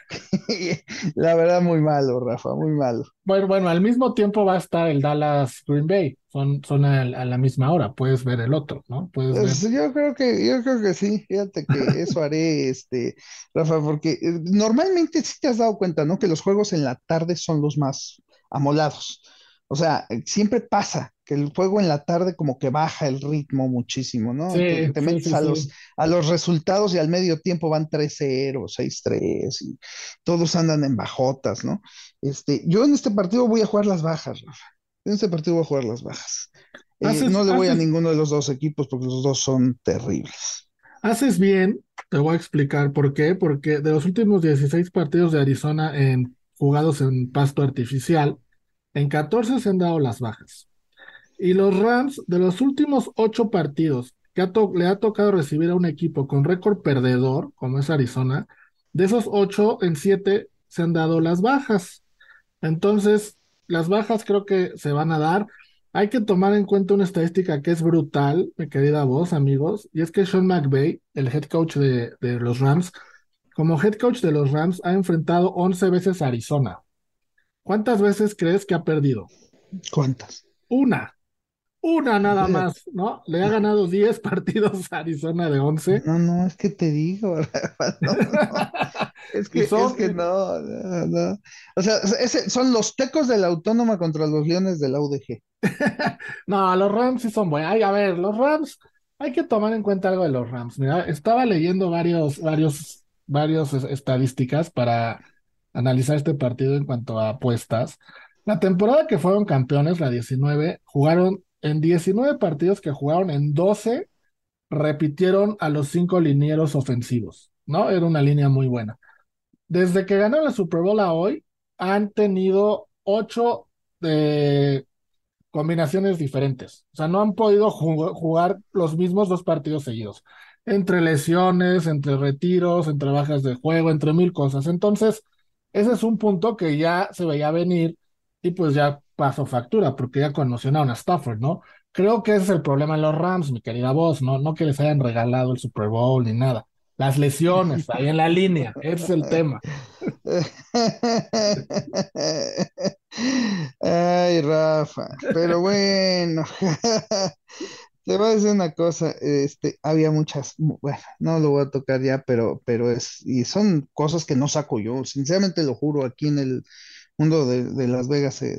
la verdad, muy malo, Rafa, muy malo. Bueno, bueno, al mismo tiempo va a estar el Dallas Green Bay, son, son a, la misma hora, puedes ver el otro, ¿no? Puedes pues, Yo creo que, yo creo que sí, fíjate que eso haré, este, Rafa, porque eh, normalmente sí te has dado cuenta, ¿no? Que los juegos en la tarde son los más amolados. O sea, siempre pasa que el juego en la tarde como que baja el ritmo muchísimo, ¿no? te, metes a, los, a los resultados y al medio tiempo van 3-0, 6-3 y todos andan en bajotas, ¿no? Este, yo en este partido voy a jugar las bajas, Rafa. En este partido voy a jugar las bajas. Eh, no le voy a ninguno de los dos equipos porque los dos son terribles. Haces bien, te voy a explicar por qué, porque de los últimos 16 partidos de Arizona en, jugados en pasto artificial, en 14 se han dado las bajas. Y los Rams, de los últimos ocho partidos que le ha tocado recibir a un equipo con récord perdedor, como es Arizona, de esos ocho, en siete se han dado las bajas. Entonces, las bajas creo que se van a dar. Hay que tomar en cuenta una estadística que es brutal, mi querida voz, amigos, y es que Sean McVay, el head coach de, de los Rams, como head coach de los Rams, ha enfrentado 11 veces a Arizona. ¿Cuántas veces crees que ha perdido? ¿Cuántas? Una. Una nada más, ¿no? Le ha ganado 10 partidos a Arizona de 11. No, no, es que te digo, Es que, es que no, no, O sea, son los tecos de la autónoma contra los leones de la UDG. no, los Rams sí son buenos. a ver, los Rams, hay que tomar en cuenta algo de los Rams. Mira, estaba leyendo varios, varios, varios estadísticas para analizar este partido en cuanto a apuestas. La temporada que fueron campeones, la 19, jugaron en 19 partidos que jugaron en 12, repitieron a los cinco linieros ofensivos, ¿no? Era una línea muy buena. Desde que ganó la Super Bowl a hoy, han tenido ocho de combinaciones diferentes. O sea, no han podido jugar los mismos dos partidos seguidos. Entre lesiones, entre retiros, entre bajas de juego, entre mil cosas. Entonces, ese es un punto que ya se veía venir y pues ya pasó factura porque ya conocieron a Stafford, ¿no? Creo que ese es el problema en los Rams, mi querida voz, ¿no? No que les hayan regalado el Super Bowl ni nada. Las lesiones ahí en la línea, ese es el tema. Ay, Rafa, pero bueno, te voy a decir una cosa, este, había muchas, bueno, no lo voy a tocar ya, pero, pero es, y son cosas que no saco yo, sinceramente lo juro, aquí en el mundo de, Las Vegas eh,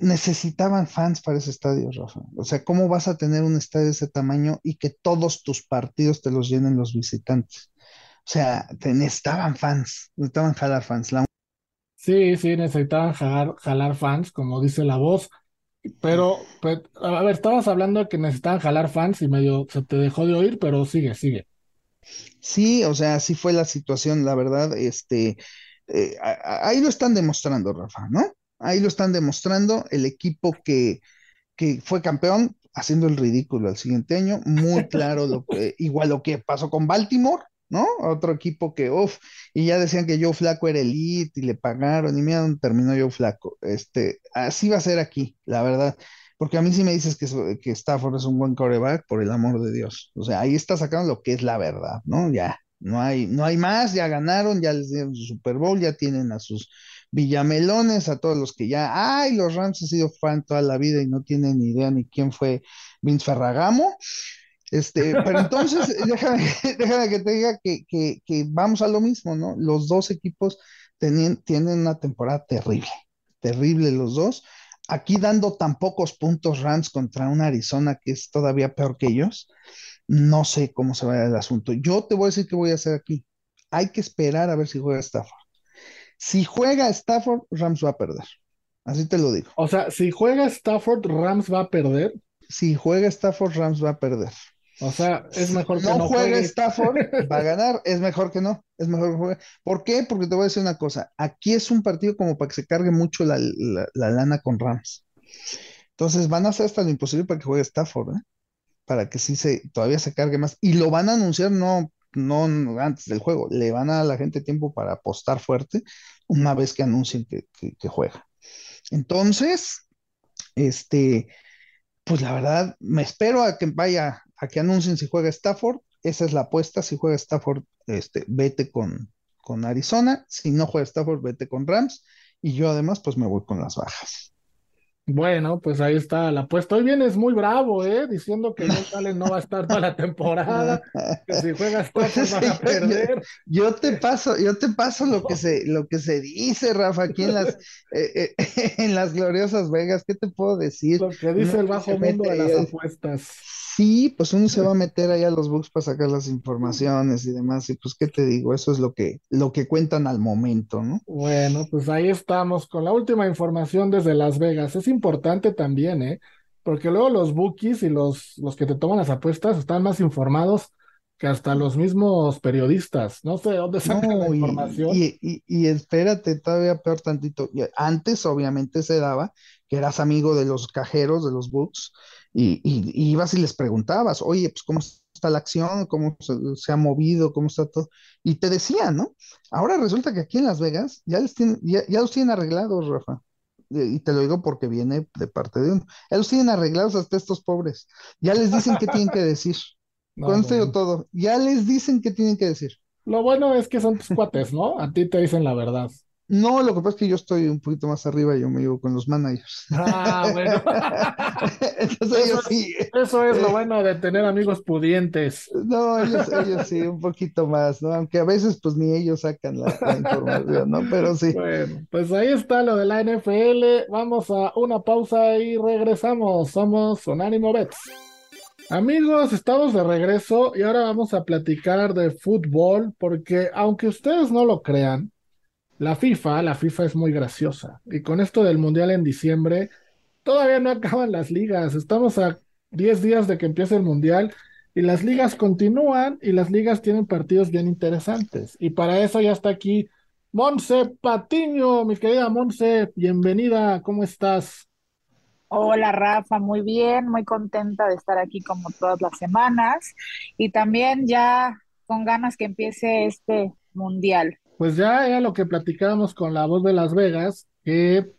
necesitaban fans para ese estadio, Rafa. O sea, ¿cómo vas a tener un estadio de ese tamaño y que todos tus partidos te los llenen los visitantes? O sea, necesitaban fans, necesitaban jalar fans. Sí, sí, necesitaban jalar, jalar fans, como dice la voz. Pero, pues, a ver, estabas hablando de que necesitaban jalar fans y medio se te dejó de oír, pero sigue, sigue. Sí, o sea, así fue la situación, la verdad, este, eh, ahí lo están demostrando, Rafa, ¿no? Ahí lo están demostrando el equipo que, que fue campeón haciendo el ridículo al siguiente año, muy claro lo que, igual lo que pasó con Baltimore, ¿no? Otro equipo que, uff, y ya decían que Joe Flaco era elite y le pagaron, y mira dónde terminó Joe Flaco. Este, así va a ser aquí, la verdad Porque a mí sí me dices que, que Stafford es un buen coreback, por el amor de Dios. O sea, ahí está sacando lo que es la verdad, ¿no? Ya, no hay, no hay más, ya ganaron, ya les dieron su Super Bowl, ya tienen a sus Villamelones, a todos los que ya, ay, los Rams han sido fan toda la vida y no tienen ni idea ni quién fue Vince Ferragamo. Este, pero entonces, déjame, que te diga que, que, vamos a lo mismo, ¿no? Los dos equipos tienen una temporada terrible, terrible los dos. Aquí dando tan pocos puntos Rams contra una Arizona que es todavía peor que ellos, no sé cómo se va el asunto. Yo te voy a decir qué voy a hacer aquí. Hay que esperar a ver si juega Stafford. Si juega Stafford, Rams va a perder. Así te lo digo. O sea, si juega Stafford, Rams va a perder. Si juega Stafford, Rams va a perder. O sea, es mejor que no, no juegue Stafford, va a ganar, es mejor que no, es mejor que juegue. ¿Por qué? Porque te voy a decir una cosa, aquí es un partido como para que se cargue mucho la, lana con Rams. Entonces van a hacer hasta lo imposible para que juegue Stafford, ¿eh? Para que sí se, todavía se cargue más. Y lo van a anunciar no, no antes del juego, le van a dar a la gente tiempo para apostar fuerte una vez que anuncien que, que juega. Entonces, este, pues la verdad, me espero a que vaya, a que anuncien si juega Stafford. Esa es la apuesta. Si juega Stafford, este, vete con, con Arizona. Si no juega Stafford, vete con Rams. Y yo además, pues me voy con las bajas. Bueno, pues ahí está la apuesta. Hoy vienes muy bravo, ¿eh? Diciendo que Josh Allen no va a estar toda la temporada, que si juegas pues, vas a perder. Yo, te paso, yo te paso lo que se, lo que se dice, Rafa, aquí en las, eh, eh, en las gloriosas Vegas. ¿Qué te puedo decir? Lo que dice el bajo mundo de las apuestas. Sí, pues uno se va a meter ahí a los books para sacar las informaciones y demás, y pues qué te digo, eso es lo que, lo que cuentan al momento, ¿no? Bueno, pues ahí estamos con la última información desde Las Vegas. Es importante también, ¿eh? Porque luego los bookies y los, los que te toman las apuestas están más informados que hasta los mismos periodistas. No sé de dónde sacan la información. Y, y, y, espérate, todavía peor tantito. Antes, obviamente, se daba que eras amigo de los cajeros, de los books, y, ibas y les preguntabas, oye, pues cómo está la acción, cómo se, ha movido, cómo está todo, y te decían, ¿no? Ahora resulta que aquí en Las Vegas ya, les tienen, ya, los tienen arreglados, Rafa. Y te lo digo porque viene de parte de uno. Ya los tienen arreglados hasta estos pobres. Ya les dicen qué tienen que decir. Con todo. Ya les dicen qué tienen que decir. Lo bueno es que son tus cuates, ¿no? A ti te dicen la verdad. No, lo que pasa es que yo estoy un poquito más arriba, y yo me llevo con los managers. Ah, bueno. Entonces eso, sí. Eso es lo bueno de tener amigos pudientes. No, ellos, sí, un poquito más, ¿no? Aunque a veces pues ni ellos sacan la, información, ¿no? Pero sí. Bueno, pues ahí está lo de la NFL. Vamos a una pausa y regresamos. Somos Unánimo Bets. Amigos, estamos de regreso y ahora vamos a platicar de fútbol porque aunque ustedes no lo crean, la FIFA, la FIFA es muy graciosa. Y con esto del Mundial en diciembre, todavía no acaban las ligas. Estamos a 10 días de que empiece el Mundial y las ligas continúan y las ligas tienen partidos bien interesantes. Y para eso ya está aquí Monse Patiño, mi querida Monse, bienvenida, ¿cómo estás? Hola Rafa, muy bien, muy contenta de estar aquí como todas las semanas y también ya con ganas que empiece este mundial. Pues ya era lo que platicábamos con la voz de Las Vegas, que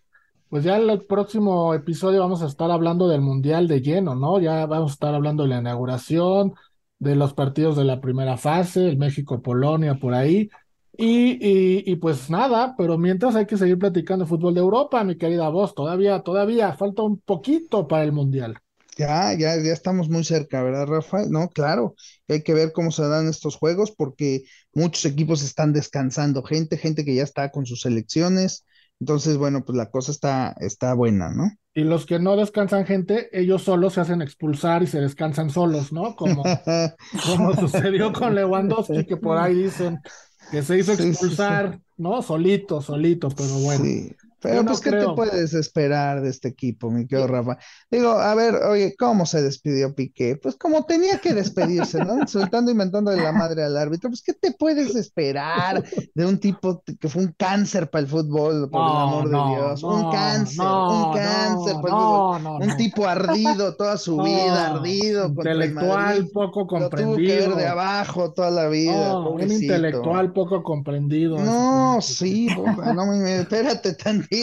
pues ya el próximo episodio vamos a estar hablando del Mundial de lleno, ¿no? Ya vamos a estar hablando de la inauguración, de los partidos de la primera fase, el México-Polonia por ahí. Y, y, y, pues nada, pero mientras hay que seguir platicando fútbol de Europa, mi querida voz, todavía, todavía falta un poquito para el Mundial. Ya, ya, ya estamos muy cerca, ¿verdad, Rafael? No, claro, hay que ver cómo se dan estos juegos porque muchos equipos están descansando gente, gente que ya está con sus selecciones. Entonces, bueno, pues la cosa está, está buena, ¿no? Y los que no descansan gente, ellos solos se hacen expulsar y se descansan solos, ¿no? Como, como sucedió con Lewandowski, que por ahí dicen que se hizo expulsar, ¿no? Solito, solito, pero bueno. Pero pues, ¿qué te puedes esperar de este equipo, mi querido Rafa? Digo, a ver, oye, ¿cómo se despidió Piqué? Pues como tenía que despedirse, ¿no? Insultando y de la madre al árbitro. Pues, ¿qué te puedes esperar de un tipo que fue un cáncer para el fútbol, por el amor de Dios? un cáncer, un cáncer para el fútbol. un tipo ardido toda su vida, ardido. Intelectual poco comprendido. tuvo que ver de abajo toda la vida. un intelectual poco comprendido. No, sí, no, espérate tantito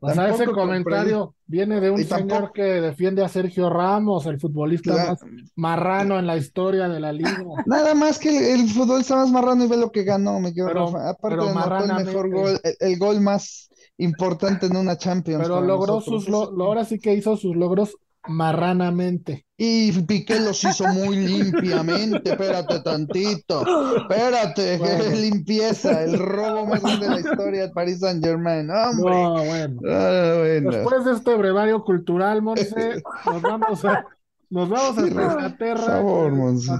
O sea, ese comentario viene de un señor que defiende a Sergio Ramos, el futbolista más marrano en la historia de la liga. Nada más que el, futbolista más marrano y ve lo que ganó, me quedo Aparte de el mejor gol, el, gol más importante en una Champions. Pero logró sus, lo, ahora sí que hizo sus logros marranamente. Y Piqué los hizo muy limpiamente, espérate tantito, espérate, limpieza, el robo más grande de la historia de Paris Saint Germain, hombre. Ah, bueno. Después de este brevario cultural, Monse, nos vamos a, nos vamos a Inglaterra,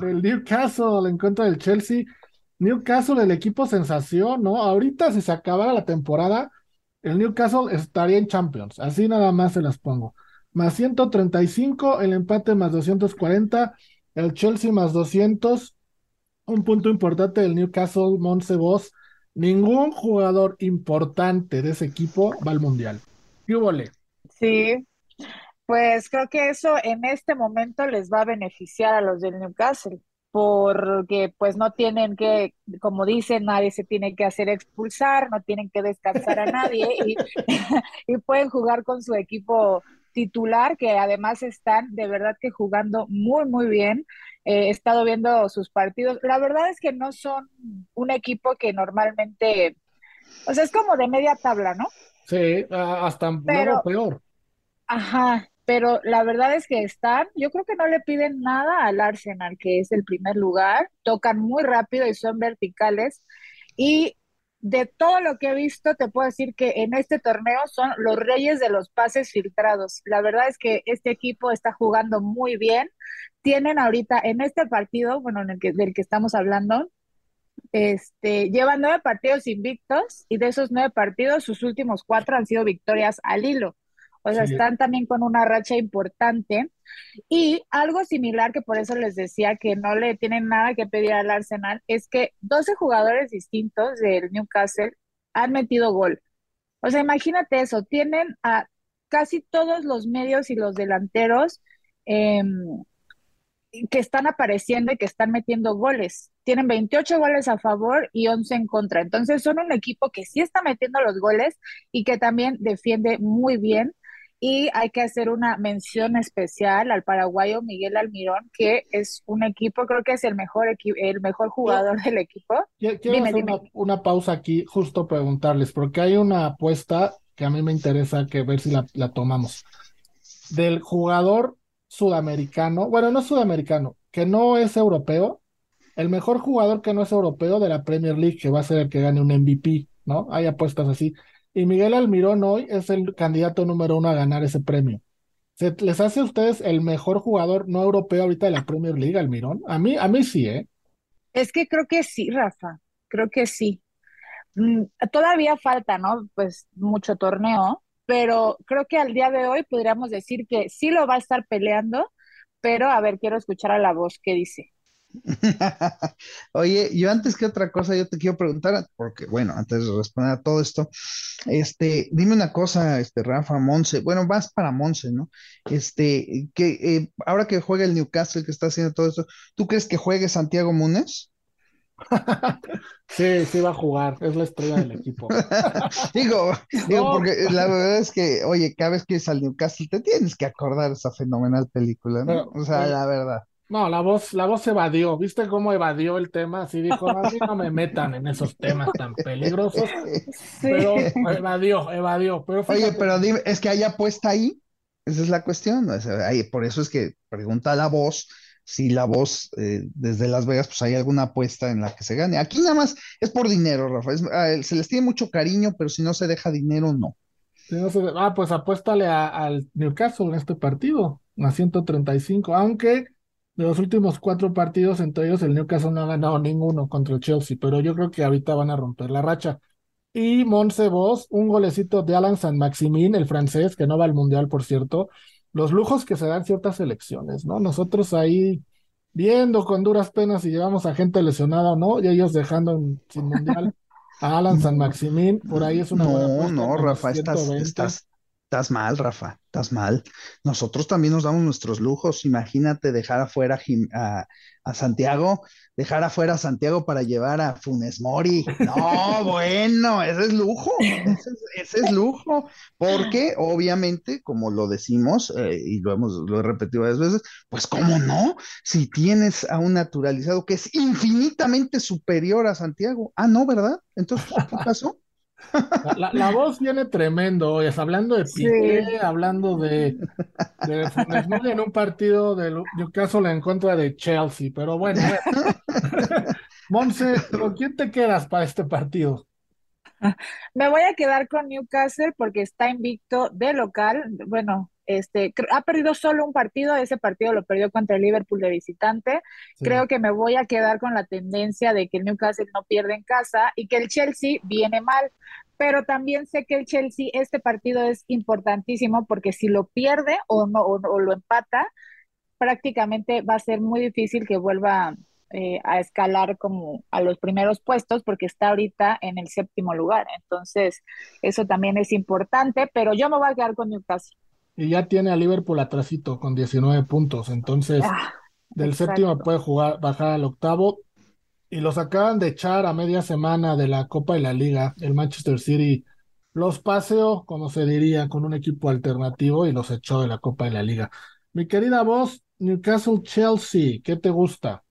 el Newcastle, el encuentro del Chelsea. Newcastle, el equipo sensación, ¿no? Ahorita si se acabara la temporada, el Newcastle estaría en Champions, así nada más se las pongo más 135, el empate más 240, el Chelsea más 200. Un punto importante del Newcastle, Monse Voss. Ningún jugador importante de ese equipo va al Mundial. ¿Qué Sí, pues creo que eso en este momento les va a beneficiar a los del Newcastle, porque pues no tienen que, como dicen, nadie se tiene que hacer expulsar, no tienen que descansar a nadie y pueden jugar con su equipo titular, que además están de verdad que jugando muy, muy bien. Eh, he estado viendo sus partidos. La verdad es que no son un equipo que normalmente, o sea, es como de media tabla, ¿no? Sí, hasta pero, peor. Ajá, pero la verdad es que están, yo creo que no le piden nada al Arsenal, que es el primer lugar, tocan muy rápido y son verticales. Y de todo lo que he visto, te puedo decir que en este torneo son los reyes de los pases filtrados. La verdad es que este equipo está jugando muy bien. Tienen ahorita en este partido, bueno, en el que, del que estamos hablando, este, llevan nueve partidos invictos y de esos nueve partidos, sus últimos cuatro han sido victorias al hilo. O sea, están también con una racha importante. Y algo similar que por eso les decía que no le tienen nada que pedir al Arsenal es que 12 jugadores distintos del Newcastle han metido gol. O sea, imagínate eso, tienen a casi todos los medios y los delanteros em, que están apareciendo y que están metiendo goles. Tienen 28 goles a favor y 11 en contra. Entonces son un equipo que sí está metiendo los goles y que también defiende muy bien. Y hay que hacer una mención especial al paraguayo Miguel Almirón, que es un equipo, creo que es el mejor, el mejor jugador del equipo. Quiero hacer Una, pausa aquí, justo preguntarles, porque hay una apuesta que a mí me interesa que ver si la, la tomamos. Del jugador sudamericano, bueno, no sudamericano, que no es europeo, el mejor jugador que no es europeo de la Premier League, que va a ser el que gane un MVP, ¿no? Hay apuestas así. Y Miguel Almirón hoy es el candidato número uno a ganar ese premio. ¿Se les hace a ustedes el mejor jugador no europeo ahorita de la Premier League, Almirón? A mí, a mí sí, ¿eh? Es que creo que sí, Rafa, creo que sí. Mm, todavía falta, ¿no? Pues mucho torneo, pero creo que al día de hoy podríamos decir que sí lo va a estar peleando, pero a ver, quiero escuchar a la voz que dice. Oye, yo antes que otra cosa, yo te quiero preguntar, porque bueno, antes de responder a todo esto, este, dime una cosa, este, Rafa, Monse, bueno, vas para Monse, ¿no? Este, que eh, ahora que juega el Newcastle, que está haciendo todo esto, ¿tú crees que juegue Santiago Múnez? Sí, sí va a jugar, es la estrella del equipo. digo, digo, porque la verdad es que, oye, cada vez que es al Newcastle te tienes que acordar esa fenomenal película, ¿no? o sea, la verdad. No, la voz, la voz evadió. ¿Viste cómo evadió el tema? Así dijo, a mí no me metan en esos temas tan peligrosos. Pero evadió, evadió. Pero Oye, pero dime, es que hay apuesta ahí. Esa es la cuestión. por eso es que pregunta la voz si la voz eh, desde Las Vegas, pues hay alguna apuesta en la que se gane. Aquí nada más es por dinero, Rafa. Ah, se les tiene mucho cariño, pero si no se deja dinero, no. ah, pues apuéstale al Newcastle en este partido, a 135, aunque de los últimos cuatro partidos, entre ellos el Newcastle no ha ganado ninguno contra el Chelsea, pero yo creo que ahorita van a romper la racha. Y Monse Vos, un golecito de Alan San Maximin, el francés, que no va al Mundial, por cierto. Los lujos que se dan ciertas selecciones, ¿no? Nosotros ahí viendo con duras penas si llevamos a gente lesionada o no, y ellos dejando sin Mundial a Alan San Maximin, por ahí es una No, no, Rafa, estás, estás, Estás mal, Rafa, estás mal. Nosotros también nos damos nuestros lujos. Imagínate dejar afuera a, a, Santiago, dejar afuera a Santiago para llevar a Funes Mori. No, bueno, ese es lujo, ese, es lujo. Porque obviamente, como lo decimos eh, y lo hemos lo he repetido varias veces, pues cómo no, si tienes a un naturalizado que es infinitamente superior a Santiago. Ah, no, ¿verdad? Entonces, ¿qué pasó? La, voz viene tremendo hoy, hablando de Piqué, hablando de, de en un partido de Newcastle en contra de Chelsea, pero bueno. Monse, ¿con quién te quedas para este partido? Me voy a quedar con Newcastle porque está invicto de local. Bueno, este, ha perdido solo un partido, ese partido lo perdió contra el Liverpool de visitante. Creo que me voy a quedar con la tendencia de que el Newcastle no pierde en casa y que el Chelsea viene mal. Pero también sé que el Chelsea, este partido es importantísimo porque si lo pierde o, no, o, lo empata, prácticamente va a ser muy difícil que vuelva eh, a escalar como a los primeros puestos porque está ahorita en el séptimo lugar. Entonces, eso también es importante, pero yo me voy a quedar con Newcastle. Y ya tiene a Liverpool atrásito con 19 puntos. Entonces, ah, del séptimo puede jugar, bajar al octavo. Y los acaban de echar a media semana de la Copa y la Liga. El Manchester City los paseó, como se diría, con un equipo alternativo y los echó de la Copa y la Liga. Mi querida voz, Newcastle Chelsea, ¿qué te gusta?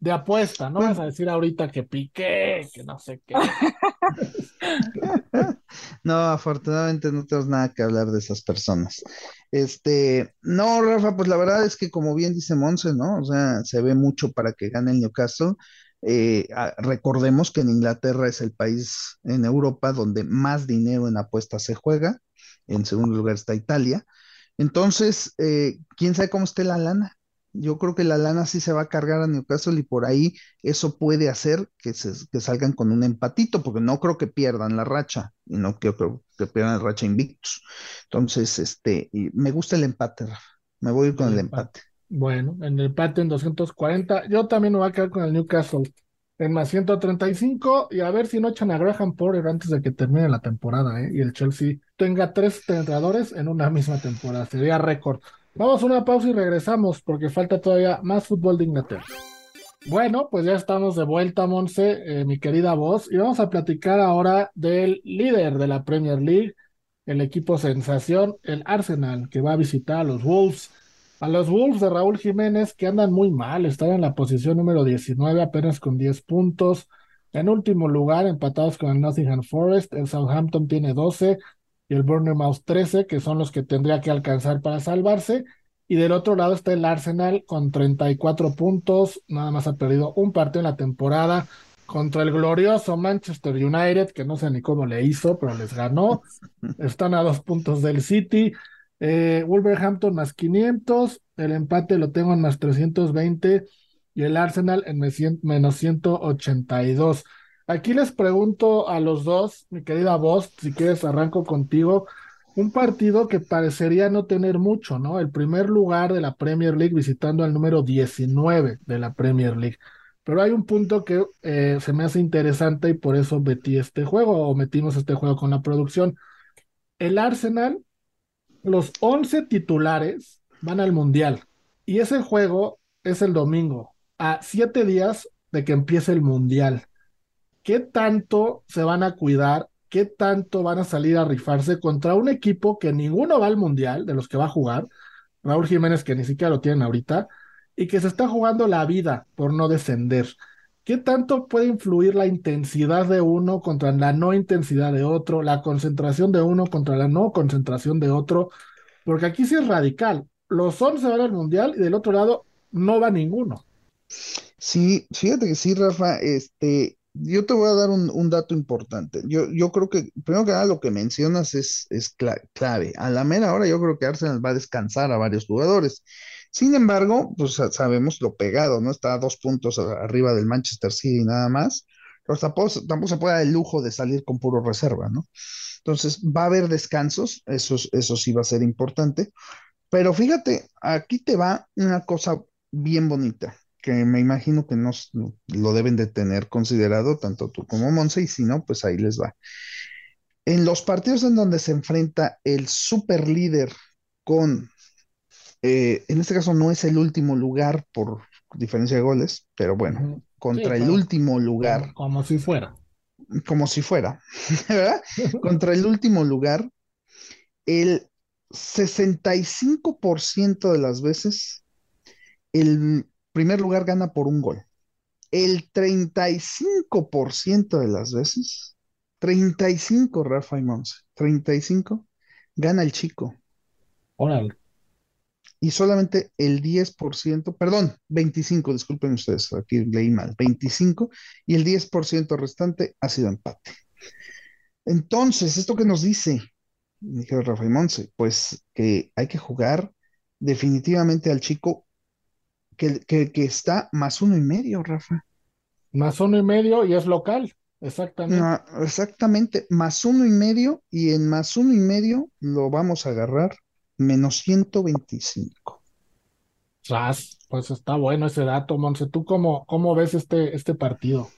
de apuesta, no vas a decir ahorita que piqué, que no sé qué. No, afortunadamente no tenemos nada que hablar de esas personas. Este, no, Rafa, pues la verdad es que como bien dice Monse, ¿no? O sea, se ve mucho para que gane el Newcastle. Eh, recordemos que en Inglaterra es el país en Europa donde más dinero en apuestas se juega. En segundo lugar está Italia. Entonces, eh, ¿quién sabe cómo esté la lana? Yo creo que la lana sí se va a cargar a Newcastle y por ahí eso puede hacer que, se, que salgan con un empatito, porque no creo que pierdan la racha y no creo, que pierdan la racha invictus. Entonces, este, me gusta el empate, Rafa. Me voy a ir con el, empate. Bueno, en el empate en 240. Yo también me voy a quedar con el Newcastle en más 135 y a ver si no echan a Graham Porter antes de que termine la temporada ¿eh? y el Chelsea tenga tres entrenadores en una misma temporada. Sería récord. Vamos a una pausa y regresamos porque falta todavía más fútbol de Inglaterra. Bueno, pues ya estamos de vuelta, Monse, eh, mi querida voz, y vamos a platicar ahora del líder de la Premier League, el equipo sensación, el Arsenal, que va a visitar a los Wolves. A los Wolves de Raúl Jiménez, que andan muy mal, están en la posición número 19, apenas con 10 puntos. En último lugar, empatados con el Nottingham Forest, el Southampton tiene 12, y el Bournemouth 13, que son los que tendría que alcanzar para salvarse. Y del otro lado está el Arsenal con 34 puntos, nada más ha perdido un partido en la temporada contra el glorioso Manchester United, que no sé ni cómo le hizo, pero les ganó. Están a dos puntos del City. Eh, Wolverhampton más 500, el empate lo tengo en más 320 y el Arsenal en menos 182. Aquí les pregunto a los dos, mi querida voz, si quieres arranco contigo, un partido que parecería no tener mucho, ¿no? El primer lugar de la Premier League visitando al número 19 de la Premier League. Pero hay un punto que eh, se me hace interesante y por eso metí este juego o metimos este juego con la producción. El Arsenal, los 11 titulares van al Mundial y ese juego es el domingo, a siete días de que empiece el Mundial. ¿Qué tanto se van a cuidar? ¿Qué tanto van a salir a rifarse contra un equipo que ninguno va al Mundial, de los que va a jugar? Raúl Jiménez, que ni siquiera lo tienen ahorita, y que se está jugando la vida por no descender. ¿Qué tanto puede influir la intensidad de uno contra la no intensidad de otro, la concentración de uno contra la no concentración de otro? Porque aquí sí es radical. Los 11 van al Mundial y del otro lado no va ninguno. Sí, fíjate que sí, Rafa, este, yo te voy a dar un, dato importante. Yo, creo que, primero que nada, lo que mencionas es, clave. A la mera hora, yo creo que Arsenal va a descansar a varios jugadores. Sin embargo, pues sabemos lo pegado, ¿no? Está a dos puntos arriba del Manchester City nada más. Pero tampoco, se puede dar el lujo de salir con puro reserva, ¿no? Entonces, va a haber descansos, eso, eso sí va a ser importante. Pero fíjate, aquí te va una cosa bien bonita que me imagino que no lo deben de tener considerado tanto tú como Monse, y si no, pues ahí les va. En los partidos en donde se enfrenta el super líder con, eh, en este caso no es el último lugar por diferencia de goles, pero bueno, contra Sí, el último lugar, Como, como si fuera. como si fuera, ¿verdad? Contra el último lugar, el 65% de las veces el primer lugar gana por un gol. El 35% de las veces, 35, Rafa y Monse, 35, gana el chico. Órale. Y solamente el 10%, perdón, 25, disculpen ustedes, aquí leí mal, 25, y el 10% restante ha sido empate. Entonces, ¿esto qué nos dice? Dijo Rafa y Monse, pues que hay que jugar definitivamente al chico que, que, que está más uno y medio, Rafa. Más uno y medio y es local. Exactamente. No, exactamente, más uno y medio, y en más uno y medio lo vamos a agarrar menos 125. Ras, pues está bueno ese dato, Monse. ¿Tú cómo, cómo ves este, este partido?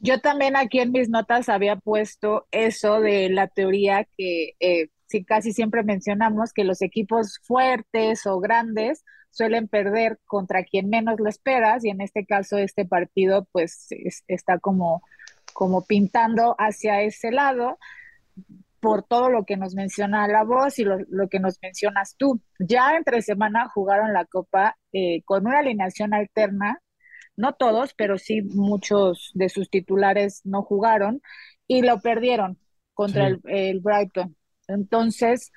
Yo también aquí en mis notas había puesto eso de la teoría que eh, sí, casi siempre mencionamos, que los equipos fuertes o grandes suelen perder contra quien menos lo esperas y en este caso este partido pues es- está como, como pintando hacia ese lado por todo lo que nos menciona la voz y lo, lo que nos mencionas tú. Ya entre semana jugaron la Copa eh, con una alineación alterna no todos, pero sí muchos de sus titulares no jugaron y lo perdieron contra Sí. el, el Brighton. Entonces,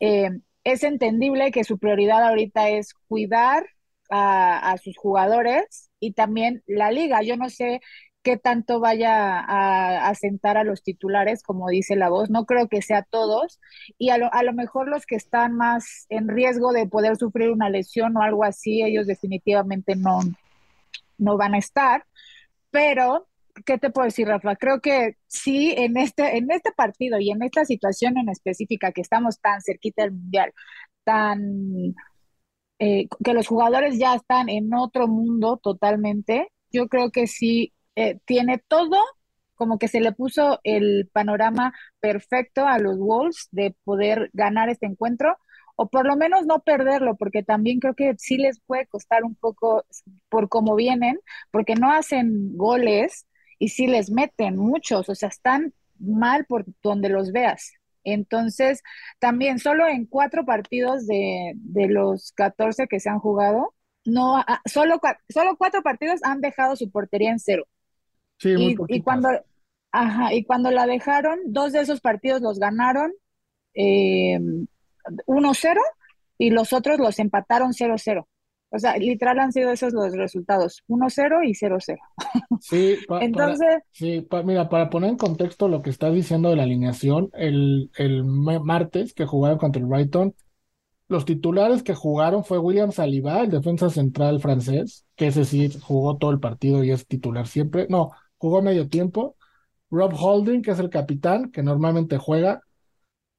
eh, es entendible que su prioridad ahorita es cuidar a, sus jugadores y también la liga. Yo no sé qué tanto vaya a, a sentar a los titulares, como dice la voz. No creo que sea todos. Y a lo, a lo mejor los que están más en riesgo de poder sufrir una lesión o algo así, ellos definitivamente no, no van a estar, pero ¿qué te puedo decir, Rafa? Creo que sí, en este, en este partido y en esta situación en específica que estamos tan cerquita del Mundial, tan eh, que los jugadores ya están en otro mundo totalmente, yo creo que sí eh, tiene todo como que se le puso el panorama perfecto a los Wolves de poder ganar este encuentro o por lo menos no perderlo, porque también creo que sí les puede costar un poco por cómo vienen, porque no hacen goles y sí les meten muchos, o sea, están mal por donde los veas. Entonces, también solo en cuatro partidos de, de los 14 que se han jugado, no, ah, solo, solo cuatro partidos han dejado su portería en cero. Sí, muy Y, y cuando, ajá, y cuando la dejaron, dos de esos partidos los ganaron eh, 1-0 y los otros los empataron 0-0. O sea, literal han sido esos los resultados, 1-0 y 0-0. Sí, pa- para, Entonces, sí, pa- mira, para poner en contexto lo que estás diciendo de la alineación, el, el ma- martes que jugaron contra el Brighton, los titulares que jugaron fue William Saliba, el defensa central francés, que ese sí jugó todo el partido y es titular siempre. No, jugó medio tiempo. Rob Holding, que es el capitán, que normalmente juega.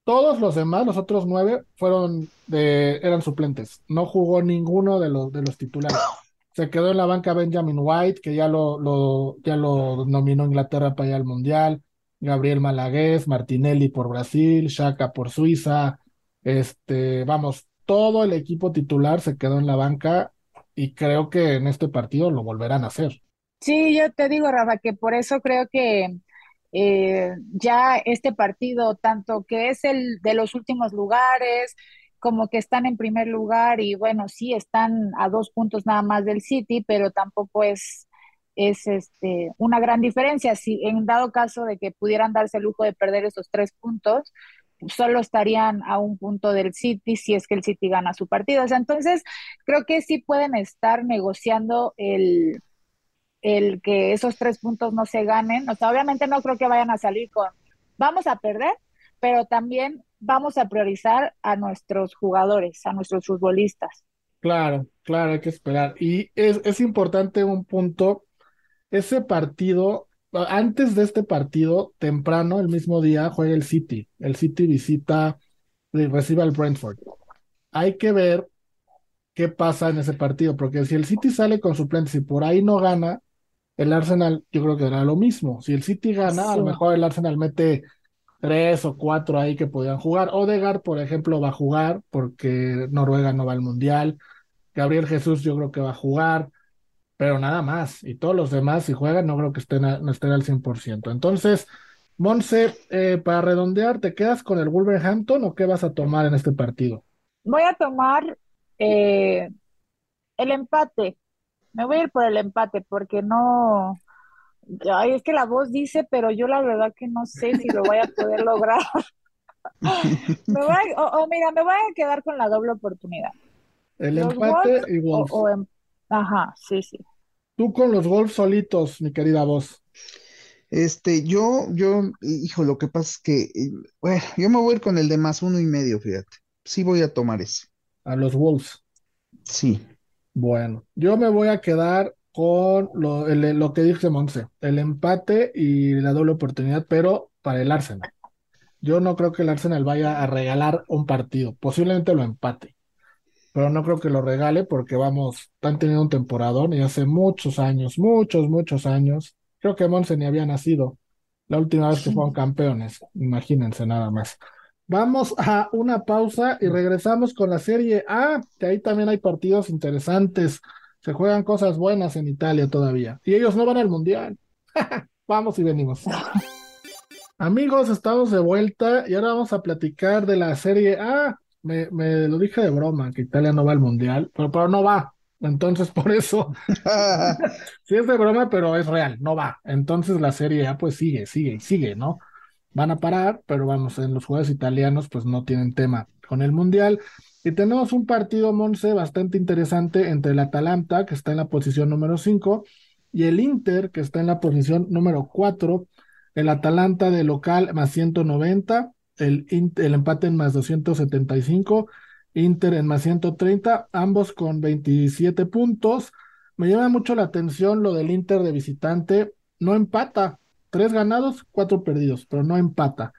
Todos los demás, los otros nueve, fueron de, eran suplentes. No jugó ninguno de los, titulares. Se quedó en la banca Benjamin White, que ya lo, ya lo nominó Inglaterra para ir al Mundial. Gabriel Malagués, Martinelli por Brasil, Xhaka por Suiza. Este, vamos, todo el equipo titular se quedó en la banca y creo que en este partido lo volverán a hacer. sí, yo te digo, Rafa, que por eso creo que eh, ya este partido, tanto que es el de los últimos lugares, como que están en primer lugar y bueno, sí están a dos puntos nada más del City, pero tampoco es, es este, una gran diferencia. Si en dado caso de que pudieran darse el lujo de perder esos tres puntos, solo estarían a un punto del City si es que el City gana su partido. O sea, entonces creo que sí pueden estar negociando el el que esos tres puntos no se ganen. O sea, obviamente no creo que vayan a salir con, vamos a perder, pero también vamos a priorizar a nuestros jugadores, a nuestros futbolistas. Claro, claro, hay que esperar. Y es, es importante un punto, ese partido, antes de este partido, temprano, el mismo día, juega el City. El City visita recibe al Brentford. Hay que ver qué pasa en ese partido, porque si el City sale con suplentes y por ahí no gana, el Arsenal yo creo que hará lo mismo. Si el City gana, a lo Sí. mejor el Arsenal mete tres o cuatro ahí que podían jugar. Odegaard, por ejemplo, va a jugar porque Noruega no va al Mundial. Gabriel Jesús yo creo que va a jugar, pero nada más. Y todos los demás, si juegan, no creo que estén, no estén al 100%. Entonces, Monse, eh, para redondear, ¿te quedas con el Wolverhampton o qué vas a tomar en este partido? Voy a tomar eh, el empate. Me voy a ir por el empate porque no, Ay, es que la voz dice, pero yo la verdad que no sé si lo voy a poder lograr. me voy o, mira, me voy a quedar con la doble oportunidad. El empate y Wolves. Em, ajá, sí, sí. Tú con los Wolves solitos, mi querida voz. Este, yo, yo, hijo, lo que pasa es que, eh, bueno, yo me voy a ir con el de más uno y medio, fíjate. Sí voy a tomar ese. A los Wolves. Sí. Bueno, yo me voy a quedar con lo, lo que dice Monse, el empate y la doble oportunidad, pero para el Arsenal. Yo no creo que el Arsenal vaya a regalar un partido, posiblemente lo empate, pero no creo que lo regale porque vamos, están teniendo un temporadón y hace muchos años, muchos, muchos años, creo que Monse ni había nacido la última vez que fueron campeones, imagínense nada más. Vamos a una pausa y regresamos con la Serie A, que ahí también hay partidos interesantes. Se juegan cosas buenas en Italia todavía. Y ellos no van al mundial. vamos y venimos. Amigos, estamos de vuelta y ahora vamos a platicar de la serie A. Me, me lo dije de broma, que Italia no va al mundial, pero, pero no va. Entonces, por eso, sí es de broma, pero es real, no va. Entonces la serie A pues sigue, sigue y sigue, ¿no? Van a parar, pero vamos, en los juegos italianos pues no tienen tema con el mundial. Y tenemos un partido, Monse, bastante interesante entre el Atalanta, que está en la posición número 5, y el Inter, que está en la posición número 4. El Atalanta de local más 190, el, el empate en más 275, Inter en más 130, ambos con 27 puntos. Me llama mucho la atención lo del Inter de visitante, no empata, tres ganados, cuatro perdidos, pero no empata.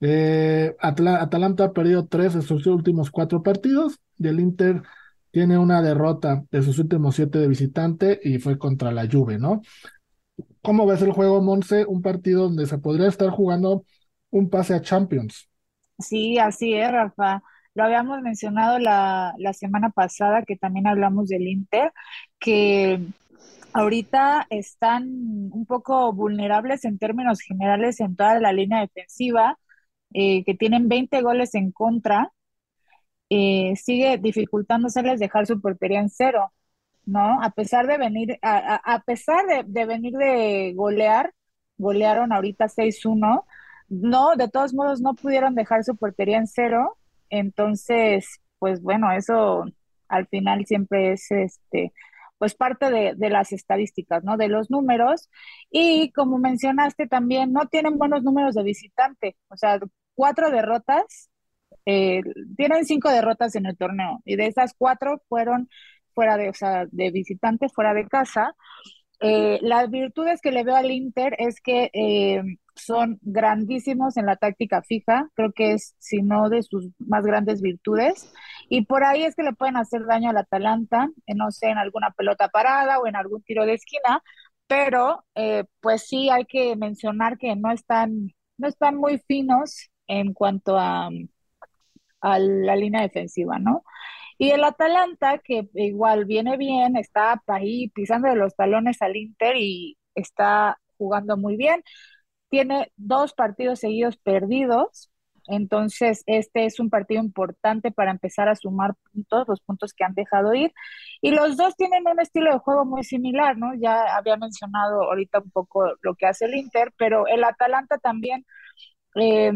Eh, Atalanta ha perdido tres de sus últimos cuatro partidos y el Inter tiene una derrota de sus últimos siete de visitante y fue contra la Juve, ¿no? ¿Cómo ves el juego, Monse? Un partido donde se podría estar jugando un pase a Champions. Sí, así es, Rafa. Lo habíamos mencionado la, la semana pasada, que también hablamos del Inter, que ahorita están un poco vulnerables en términos generales en toda la línea defensiva eh, que tienen 20 goles en contra, eh, sigue dificultándoseles dejar su portería en cero, ¿no? A pesar de venir, a, pesar de, venir de golear, golearon ahorita 6-1, no, de todos modos no pudieron dejar su portería en cero, entonces, pues bueno, eso al final siempre es este pues parte de, de, las estadísticas, ¿no? De los números. Y como mencionaste también, no tienen buenos números de visitante. O sea, cuatro derrotas, eh, tienen cinco derrotas en el torneo y de esas cuatro fueron fuera de, o sea, de visitante, fuera de casa. Eh, las virtudes que le veo al Inter es que eh, son grandísimos en la táctica fija, creo que es, si no, de sus más grandes virtudes. Y por ahí es que le pueden hacer daño al Atalanta, no sé, en alguna pelota parada o en algún tiro de esquina, pero pues sí hay que mencionar que no están, no están muy finos en cuanto a, a la línea defensiva, ¿no? Y el Atalanta, que igual viene bien, está ahí pisando de los talones al Inter y está jugando muy bien. Tiene dos partidos seguidos perdidos, entonces este es un partido importante para empezar a sumar puntos, los puntos que han dejado ir. Y los dos tienen un estilo de juego muy similar, ¿no? Ya había mencionado ahorita un poco lo que hace el Inter, pero el Atalanta también eh,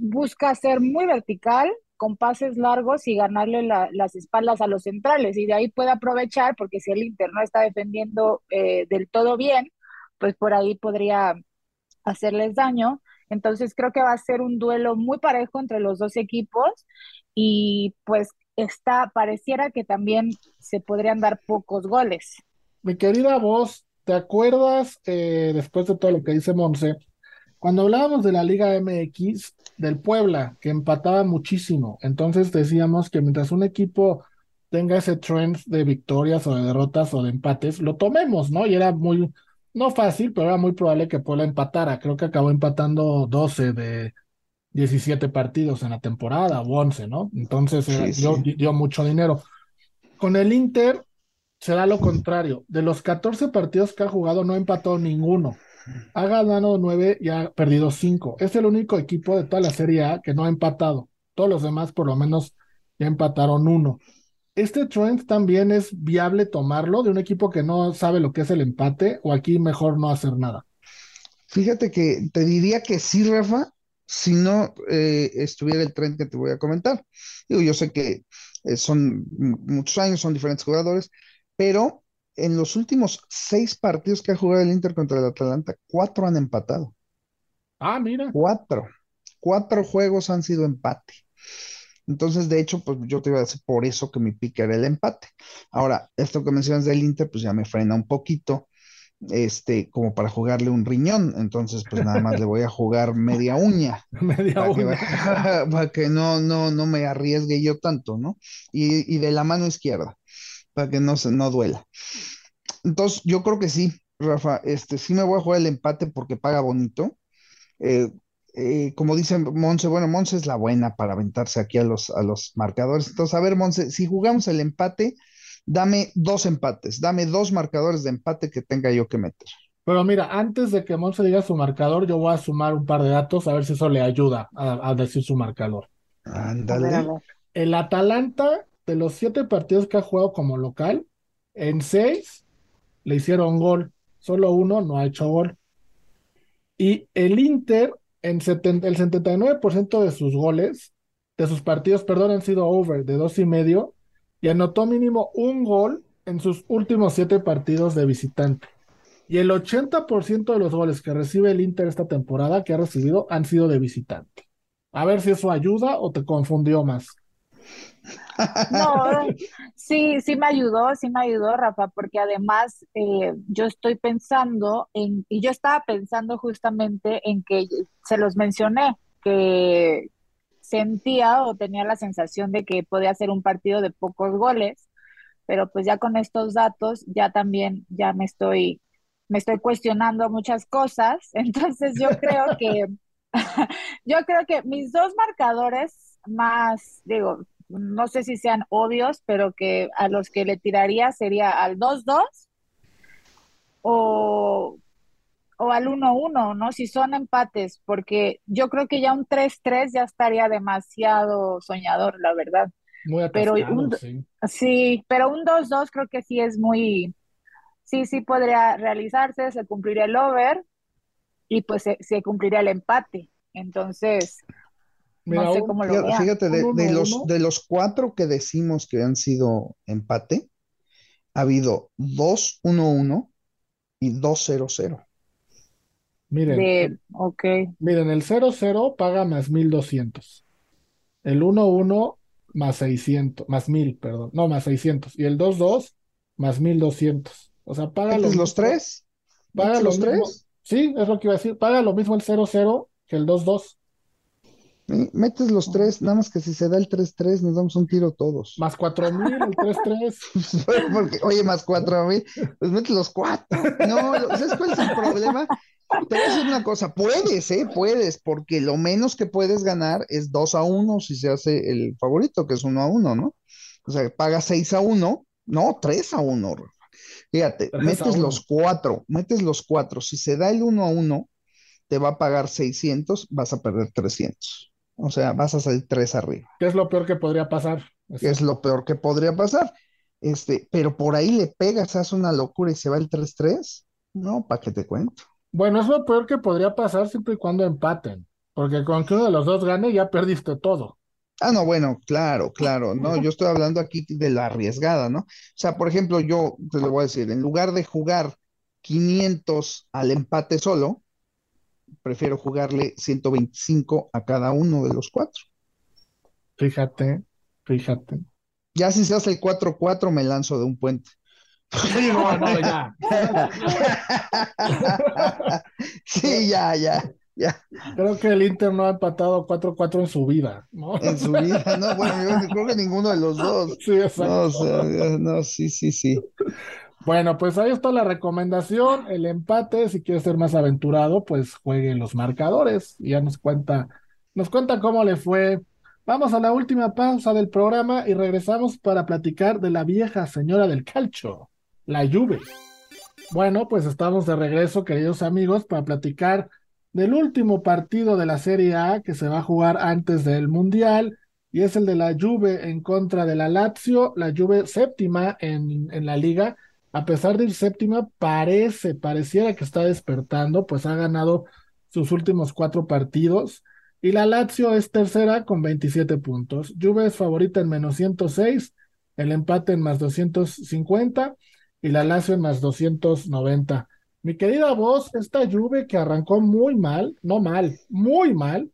busca ser muy vertical, con pases largos y ganarle las espaldas a los centrales. Y de ahí puede aprovechar, porque si el Inter no está defendiendo eh, del todo bien, pues por ahí podría hacerles daño. Entonces creo que va a ser un duelo muy parejo entre los dos equipos y pues está, pareciera que también se podrían dar pocos goles. Mi querida voz, ¿te acuerdas eh, después de todo lo que dice Monse? Cuando hablábamos de la Liga MX, del Puebla, que empataba muchísimo, entonces decíamos que mientras un equipo tenga ese trend de victorias o de derrotas o de empates, lo tomemos, ¿no? Y era muy, no fácil, pero era muy probable que Puebla empatara. Creo que acabó empatando 12 de, 17 partidos en la temporada o 11, ¿no? Entonces Sí, dio, sí. dio mucho dinero. Con el Inter será lo contrario. De los 14 partidos que ha jugado, no ha empatado ninguno. Ha ganado 9 y ha perdido 5. Es el único equipo de toda la Serie A que no ha empatado. Todos los demás, por lo menos, ya empataron uno. ¿Este trend también es viable tomarlo de un equipo que no sabe lo que es el empate o aquí mejor no hacer nada? Fíjate que te diría que sí, Rafa, si no eh, estuviera el tren que te voy a comentar. Yo sé que eh, son muchos años, son diferentes jugadores, pero en los últimos seis partidos que ha jugado el Inter contra el Atalanta, cuatro han empatado. Ah, mira. Cuatro. Cuatro juegos han sido empate. Entonces, de hecho, pues yo te iba a decir por eso que mi pick era el empate. Ahora, esto que mencionas del Inter, pues ya me frena un poquito, este, como para jugarle un riñón. Entonces, pues nada más le voy a jugar media uña Media para que, uña. para que no, no, no me arriesgue yo tanto, ¿no? Y, y de la mano izquierda, para que no se, no duela. Entonces, yo creo que sí, Rafa, este, sí me voy a jugar el empate porque paga bonito. Eh, eh, como dice Monse, bueno, Monse es la buena para aventarse aquí a los, a los marcadores. Entonces, a ver, Monse, si jugamos el empate, dame dos empates, dame dos marcadores de empate que tenga yo que meter. Pero mira, antes de que Monse diga su marcador, yo voy a sumar un par de datos a ver si eso le ayuda a, a decir su marcador. Ándale. El Atalanta, de los siete partidos que ha jugado como local, en seis le hicieron gol. Solo uno no ha hecho gol. Y el Inter, en el 79% de sus goles, de sus partidos, perdón, han sido over de dos y medio, y anotó mínimo un gol en sus últimos siete partidos de visitante. Y el 80% de los goles que recibe el Inter esta temporada, que ha recibido, han sido de visitante. A ver si eso ayuda o te confundió más. No, sí, sí me ayudó, sí me ayudó, Rafa, porque además eh, yo estoy pensando en, y yo estaba pensando justamente en que se los mencioné, que sentía o tenía la sensación de que podía ser un partido de pocos goles, pero pues ya con estos datos ya también ya me estoy, me estoy cuestionando muchas cosas, entonces yo creo que, yo creo que mis dos marcadores más, digo, no sé si sean obvios, pero que a los que le tiraría sería al 2-2 o, o al 1-1, ¿no? Si son empates, porque yo creo que ya un 3-3 ya estaría demasiado soñador, la verdad. Muy Pero un, sí. sí, pero un 2-2 creo que sí es muy, sí, sí podría realizarse, se cumpliría el over y pues se, se cumpliría el empate. Entonces, Mira, no sé cómo lo Fíjate, fíjate, de, de los, 1-1, de los cuatro que decimos que han sido empate, ha habido dos 1-1 y dos 0-0. miren, De, ok. miren, el 0-0 paga más 1200. El 1-1 más 600, más 1000, perdón. No, más 600. Y el 2-2 más 1200. O sea, paga lo ¿Metes los mismo, tres? paga ¿Metes lo los mismo. tres? Sí, es lo que iba a decir. Paga lo mismo el 0-0 que el 2-2. Metes los tres, nada más que si se da el 3-3 nos damos un tiro todos. Más 4000, el 3-3. Porque, oye, más cuatro mil, pues metes los cuatro. No, ¿sabes cuál es el problema? Te voy a decir una cosa, puedes, ¿eh? Puedes, porque lo menos que puedes ganar es 2 a 1 si se hace el favorito, que es 1 a 1, ¿no? O sea, pagas 6 a 1, no, 3 a 1. Rafa. Fíjate, 3 a metes 1. los cuatro, metes los cuatro. Si se da el 1 a 1, te va a pagar 600, vas a perder 300. O sea, vas a salir 3 arriba, ¿Qué es lo peor que podría pasar? es lo peor que podría pasar. Este, pero por ahí le pegas, hace una locura y se va el 3-3. No, ¿para qué te cuento? Bueno, es lo peor que podría pasar siempre y cuando empaten. Porque con que uno de los dos gane, ya perdiste todo. Ah, no, bueno, claro, claro, no, yo estoy hablando aquí de la arriesgada, ¿no? O sea, por ejemplo, yo te lo voy a decir, en lugar de jugar 500 al empate solo, prefiero jugarle 125 a cada uno de los cuatro. Fíjate, fíjate. Ya si se hace el 4-4, me lanzo de un puente. Sí, no, no, ya. Sí, ya, ya, ya, Creo que el Inter no ha empatado 4-4 en su vida, ¿no? en su vida, no, bueno, yo creo que ninguno de los dos. Sí, exacto. No, o sea, no, sí, sí, sí. Bueno, pues ahí está la recomendación, el empate, si quieres ser más aventurado, pues juegue los marcadores ya nos cuenta nos cuenta cómo le fue. Vamos a la última pausa del programa y regresamos para platicar de la vieja señora del calcio, la Juve. Bueno, pues estamos de regreso, queridos amigos, para platicar del último partido de la Serie A que se va a jugar antes del Mundial y es el de la Juve en contra de la Lazio, la Juve séptima en, en la liga. A pesar de ir séptima, parece, pareciera que está despertando, pues ha ganado sus últimos cuatro partidos. Y la Lazio es tercera con 27 puntos. Juve es favorita en menos 106, el empate en más 250 y la Lazio en más 290. Mi querida voz, esta Juve que arrancó muy mal, no mal, muy mal,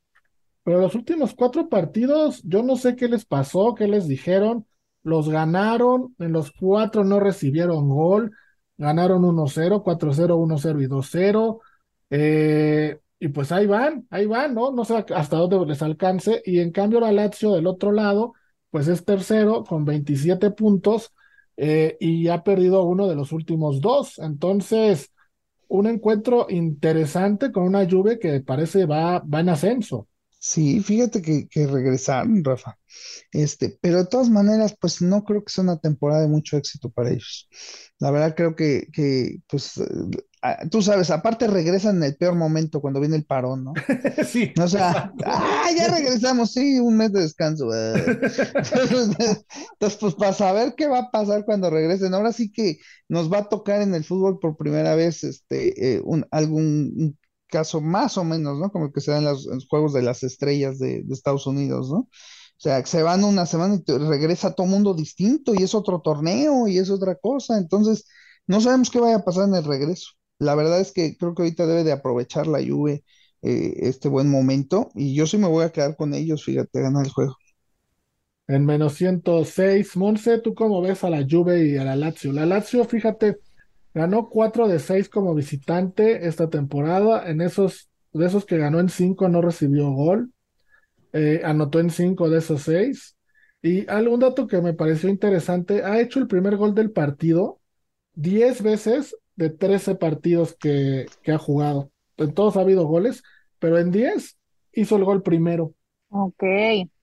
pero los últimos cuatro partidos, yo no sé qué les pasó, qué les dijeron, los ganaron, en los cuatro no recibieron gol, ganaron 1-0, 4-0, 1-0 y 2-0. Eh, y pues ahí van, ahí van, ¿no? No sé hasta dónde les alcance. Y en cambio la Lazio del otro lado, pues es tercero con 27 puntos eh, y ha perdido uno de los últimos dos. Entonces, un encuentro interesante con una lluvia que parece va, va en ascenso. Sí, fíjate que, que regresaron, Rafa. Este, pero de todas maneras, pues no creo que sea una temporada de mucho éxito para ellos. La verdad creo que, que pues Ah, tú sabes, aparte regresan en el peor momento cuando viene el parón, ¿no? sí. O sea, ah, ya regresamos, sí, un mes de descanso. Entonces, pues para saber qué va a pasar cuando regresen, ahora sí que nos va a tocar en el fútbol por primera vez este eh, un, algún caso más o menos, ¿no? Como el que se da en los, Juegos de las Estrellas de, de Estados Unidos, ¿no? O sea, se van una semana y regresa todo mundo distinto y es otro torneo y es otra cosa. Entonces, no sabemos qué vaya a pasar en el regreso. La verdad es que creo que ahorita debe de aprovechar la Juve eh, este buen momento y yo sí me voy a quedar con ellos, fíjate, ganar el juego. En menos 106, Monse, ¿tú cómo ves a la Juve y a la Lazio? La Lazio, fíjate, ganó 4 de 6 como visitante esta temporada. En esos, de esos que ganó en 5 no recibió gol. Eh, anotó en 5 de esos 6. Y algún dato que me pareció interesante, ha hecho el primer gol del partido 10 veces de 13 partidos que, ha jugado. En todos ha habido goles, pero en 10 hizo el gol primero. Ok,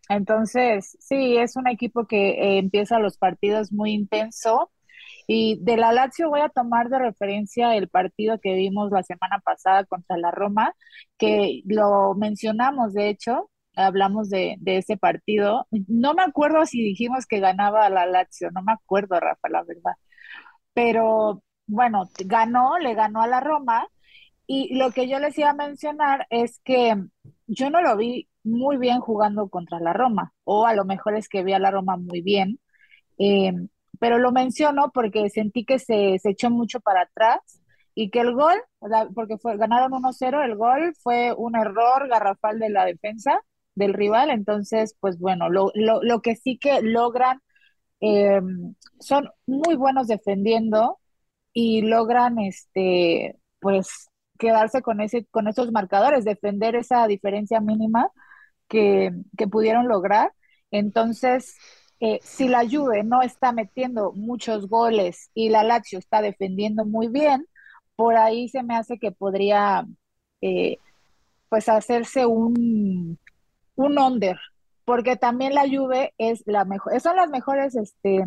entonces sí, es un equipo que eh, empieza los partidos muy intenso. Y de la Lazio voy a tomar de referencia el partido que vimos la semana pasada contra la Roma, que lo mencionamos, de hecho, hablamos de, ese partido. No me acuerdo si dijimos que ganaba la Lazio, no me acuerdo, Rafa, la verdad. Pero bueno, ganó, le ganó a la Roma. Y lo que yo les iba a mencionar es que yo no lo vi muy bien jugando contra la Roma, o a lo mejor es que vi a la Roma muy bien, em, pero lo menciono porque sentí que se, se, echó mucho para atrás y que el gol, porque fue, ganaron 1-0, el gol fue un error garrafal de la defensa del rival, entonces, pues bueno, lo, lo, lo que sí que logran, em, son muy buenos defendiendo, y logran este pues quedarse con ese con esos marcadores, defender esa diferencia mínima que, que pudieron lograr. Entonces, eh, si la Juve no está metiendo muchos goles y la Lazio está defendiendo muy bien, por ahí se me hace que podría eh, pues hacerse un, un under, porque también la Juve es la mejor, son las mejores este,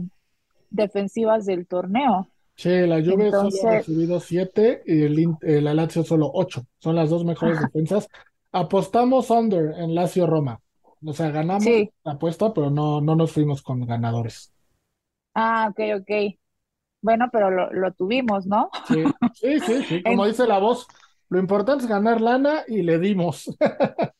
defensivas del torneo. Sí, la Juve solo ha recibido siete y el, el Lazio solo ocho. Son las dos mejores defensas. Apostamos under en Lazio Roma. O sea, ganamos la apuesta, pero no, no nos fuimos con ganadores. Ah, ok, ok. Bueno, pero lo, lo tuvimos, ¿no? Sí, sí, sí, sí. Como dice la voz, lo importante es ganar lana y le dimos.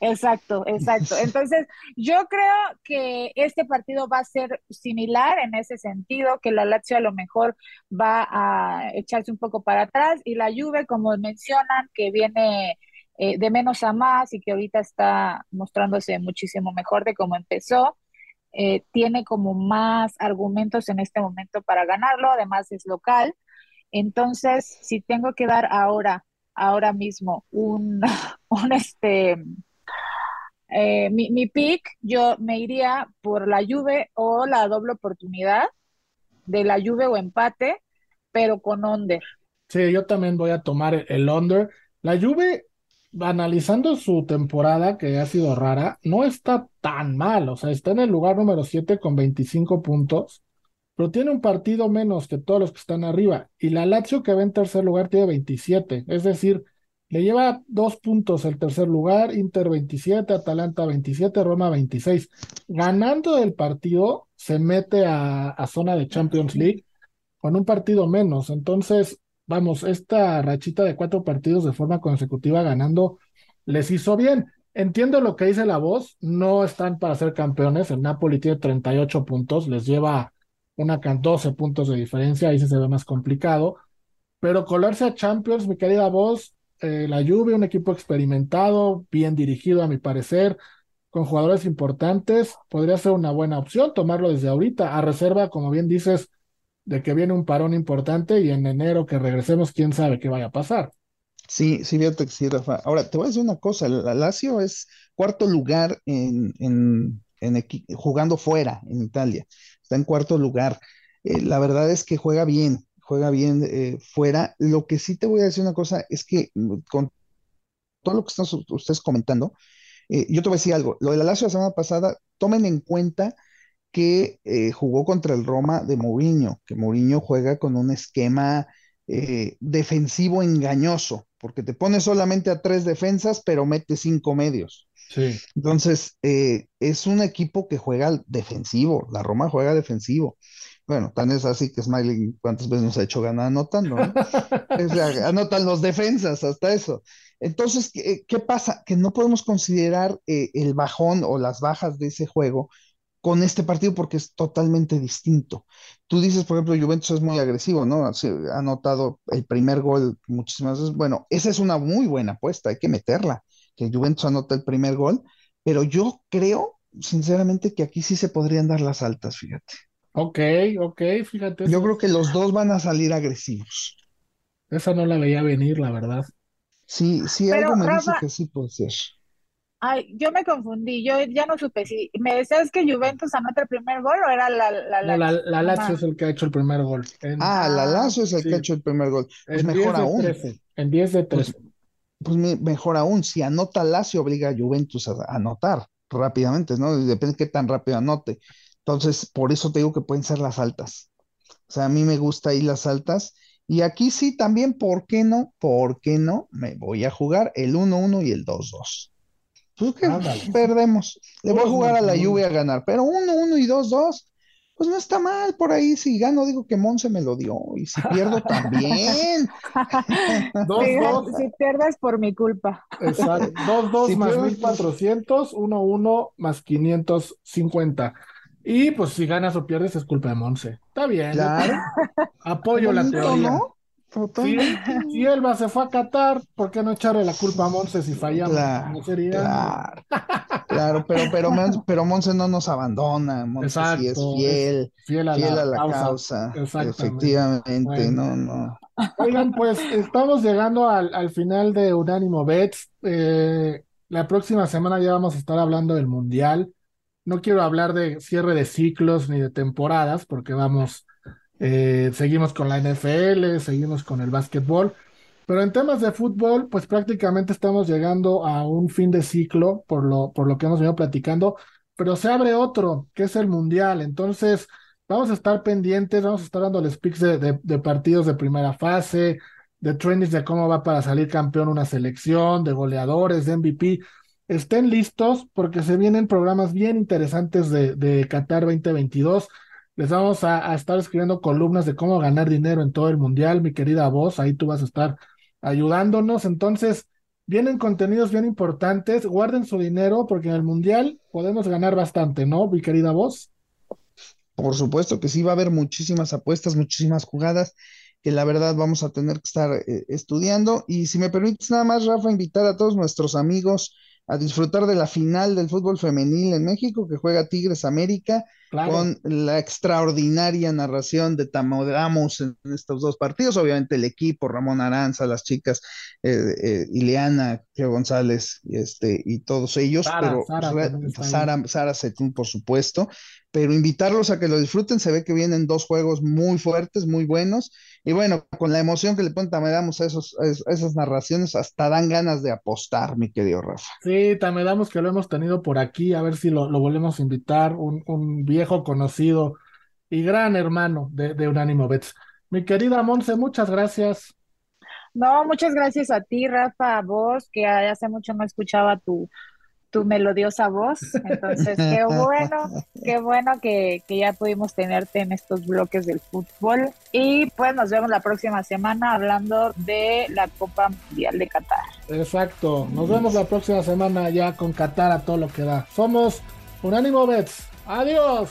Exacto, exacto. Entonces, yo creo que este partido va a ser similar en ese sentido, que la Lazio a lo mejor va a echarse un poco para atrás y la Juve, como mencionan, que viene eh, de menos a más y que ahorita está mostrándose muchísimo mejor de cómo empezó, eh, tiene como más argumentos en este momento para ganarlo, además es local. Entonces, si tengo que dar ahora, ahora mismo un, un este eh, mi, mi pick, yo me iría por la Juve o la doble oportunidad de la Juve o empate, pero con under. Sí, yo también voy a tomar el under. La Juve analizando su temporada, que ha sido rara, no está tan mal. O sea, está en el lugar número 7 con 25 puntos, pero tiene un partido menos que todos los que están arriba. Y la Lazio, que va en tercer lugar, tiene 27. Es decir, le lleva dos puntos el tercer lugar, Inter 27, Atalanta 27, Roma 26. Ganando el partido, se mete a, a zona de Champions League con un partido menos. Entonces, vamos, esta rachita de cuatro partidos de forma consecutiva ganando les hizo bien. Entiendo lo que dice la voz, no están para ser campeones, el Napoli tiene 38 puntos, les lleva una 12 puntos de diferencia, ahí sí se ve más complicado, pero colarse a Champions, mi querida voz, eh, la Juve, un equipo experimentado, bien dirigido a mi parecer, con jugadores importantes, podría ser una buena opción tomarlo desde ahorita, a reserva, como bien dices, de que viene un parón importante y en enero que regresemos, quién sabe qué vaya a pasar. Sí, sí, fíjate que sí, Rafa. Ahora, te voy a decir una cosa, el Lazio es cuarto lugar en, en, jugando fuera en Italia, está en cuarto lugar. Eh, la verdad es que juega bien, juega bien eh, fuera. Lo que sí te voy a decir una cosa es que mm, con todo lo que están ustedes comentando, eh, yo te voy a decir algo, lo de la Lazio la semana pasada, tomen en cuenta que eh, jugó contra el Roma de Mourinho, que Mourinho juega con un esquema eh, defensivo engañoso, porque te pone solamente a tres defensas, pero mete cinco medios. Sí. Entonces, eh, es un equipo que juega defensivo, la Roma juega defensivo. Bueno, tan es así que Smiley, ¿cuántas veces nos ha hecho ganar anotando? anotan los defensas, hasta eso. Entonces, ¿qué, ¿qué, pasa? Que no podemos considerar el bajón o las bajas de ese juego con este partido porque es totalmente distinto. Tú dices, por ejemplo, Juventus es muy agresivo, ¿no? ha anotado el primer gol muchísimas veces. Bueno, esa es una muy buena apuesta, hay que meterla, que Juventus anota el primer gol, pero yo creo, sinceramente, que aquí sí se podrían dar las altas, fíjate. Ok, ok, fíjate. Yo creo que los dos van a salir agresivos. Esa no la veía venir, la verdad. Sí, sí, algo me dice que sí puede ser. Ay, yo me confundí, yo ya no supe si me decías que Juventus anota el primer gol o era la la No, la, la Lazio es el que ha hecho el primer gol. En- Ah, la Lazio es el que ha hecho el primer gol. Pues en 10 mejor de aún. 13. En 10 de Pues, 13. pues me- mejor aún, si anota Lazio, obliga a Juventus a, a anotar rápidamente, ¿no? Depende de qué tan rápido anote. Entonces, por eso te digo que pueden ser las altas. O sea, a mí me gusta ahí las altas. Y aquí sí también, ¿por qué no? ¿Por qué no? Me voy a jugar el 1-1 y el 2-2. Pues que perdemos. Le voy a jugar a la. Juve a ganar, pero 1-1 y 2-2, pues no está mal por ahí. Si gano, digo que Monse me lo dio. Y si pierdo, también. Dos, Si, dos, si pierdes por mi culpa. exacto. Dos, dos Si más pierdes, 1400, uno, uno más 550. Y pues si ganas o pierdes es culpa de Monse. Está bien. Claro. apoyo la teoría. ¿no? Si, si Elba se fue a Qatar, ¿por qué no echarle la culpa a Monse si fallamos? Claro, No sería. claro, claro, pero, pero, pero Monse no nos abandona, Monse sí es fiel, Fiel a fiel la a la causa. causa, efectivamente, Bueno. no, no. Oigan, pues estamos llegando al, al final de Unánimo Bets. Eh, la próxima semana ya vamos a estar hablando del Mundial. No quiero hablar de cierre de ciclos ni de temporadas, porque vamos, eh, seguimos con la NFL, seguimos con el básquetbol. Pero en temas de fútbol, pues prácticamente estamos llegando a un fin de ciclo, por lo, por lo que hemos venido platicando. Pero se abre otro, que es el Mundial. Entonces. Vamos a estar pendientes, vamos a estar dándoles picks de, de- partidos de primera fase, de trainings de cómo va para salir campeón una selección, de goleadores, de MVP. Estén listos porque se vienen programas bien interesantes de Qatar 2022. Les vamos a, estar escribiendo columnas de cómo ganar dinero en todo el mundial, mi querida voz. Ahí tú vas a estar ayudándonos. Entonces, vienen contenidos bien importantes. Guarden su dinero porque en el mundial podemos ganar bastante, ¿no, mi querida voz? Por supuesto que sí, va a haber muchísimas apuestas, muchísimas jugadas que la verdad vamos a tener que estar eh, estudiando. Y si me permites nada más, Rafa, invitar a todos nuestros amigos a disfrutar de la final del fútbol femenil en México que juega Tigres América con la extraordinaria narración de Tamodamos en estos dos partidos. Obviamente el equipo, Ramón Aranza, las chicas, eh, eh, Ileana, González este, y todos ellos, pero Sara, Sara, por supuesto, pero invitarlos a que lo disfruten, se ve que vienen dos juegos muy fuertes, muy buenos, y bueno, con la emoción que le ponen damos a, esos, a esas narraciones, hasta dan ganas de apostar, mi querido Rafa. Sí, damos que lo hemos tenido por aquí, a ver si lo, volvemos a invitar, un, un, viejo conocido y gran hermano de, de Unánimo Bets. Mi querida Monse, muchas gracias. No, muchas gracias a ti, Rafa, a vos, que hace mucho no escuchaba tu, tu melodiosa voz. Entonces, qué bueno, qué bueno que, que, ya pudimos tenerte en estos bloques del fútbol. Y pues nos vemos la próxima semana hablando de la Copa Mundial de Qatar. Exacto, nos vemos la próxima semana ya con Qatar a todo lo que da. Somos Unánimo Bets. Adiós.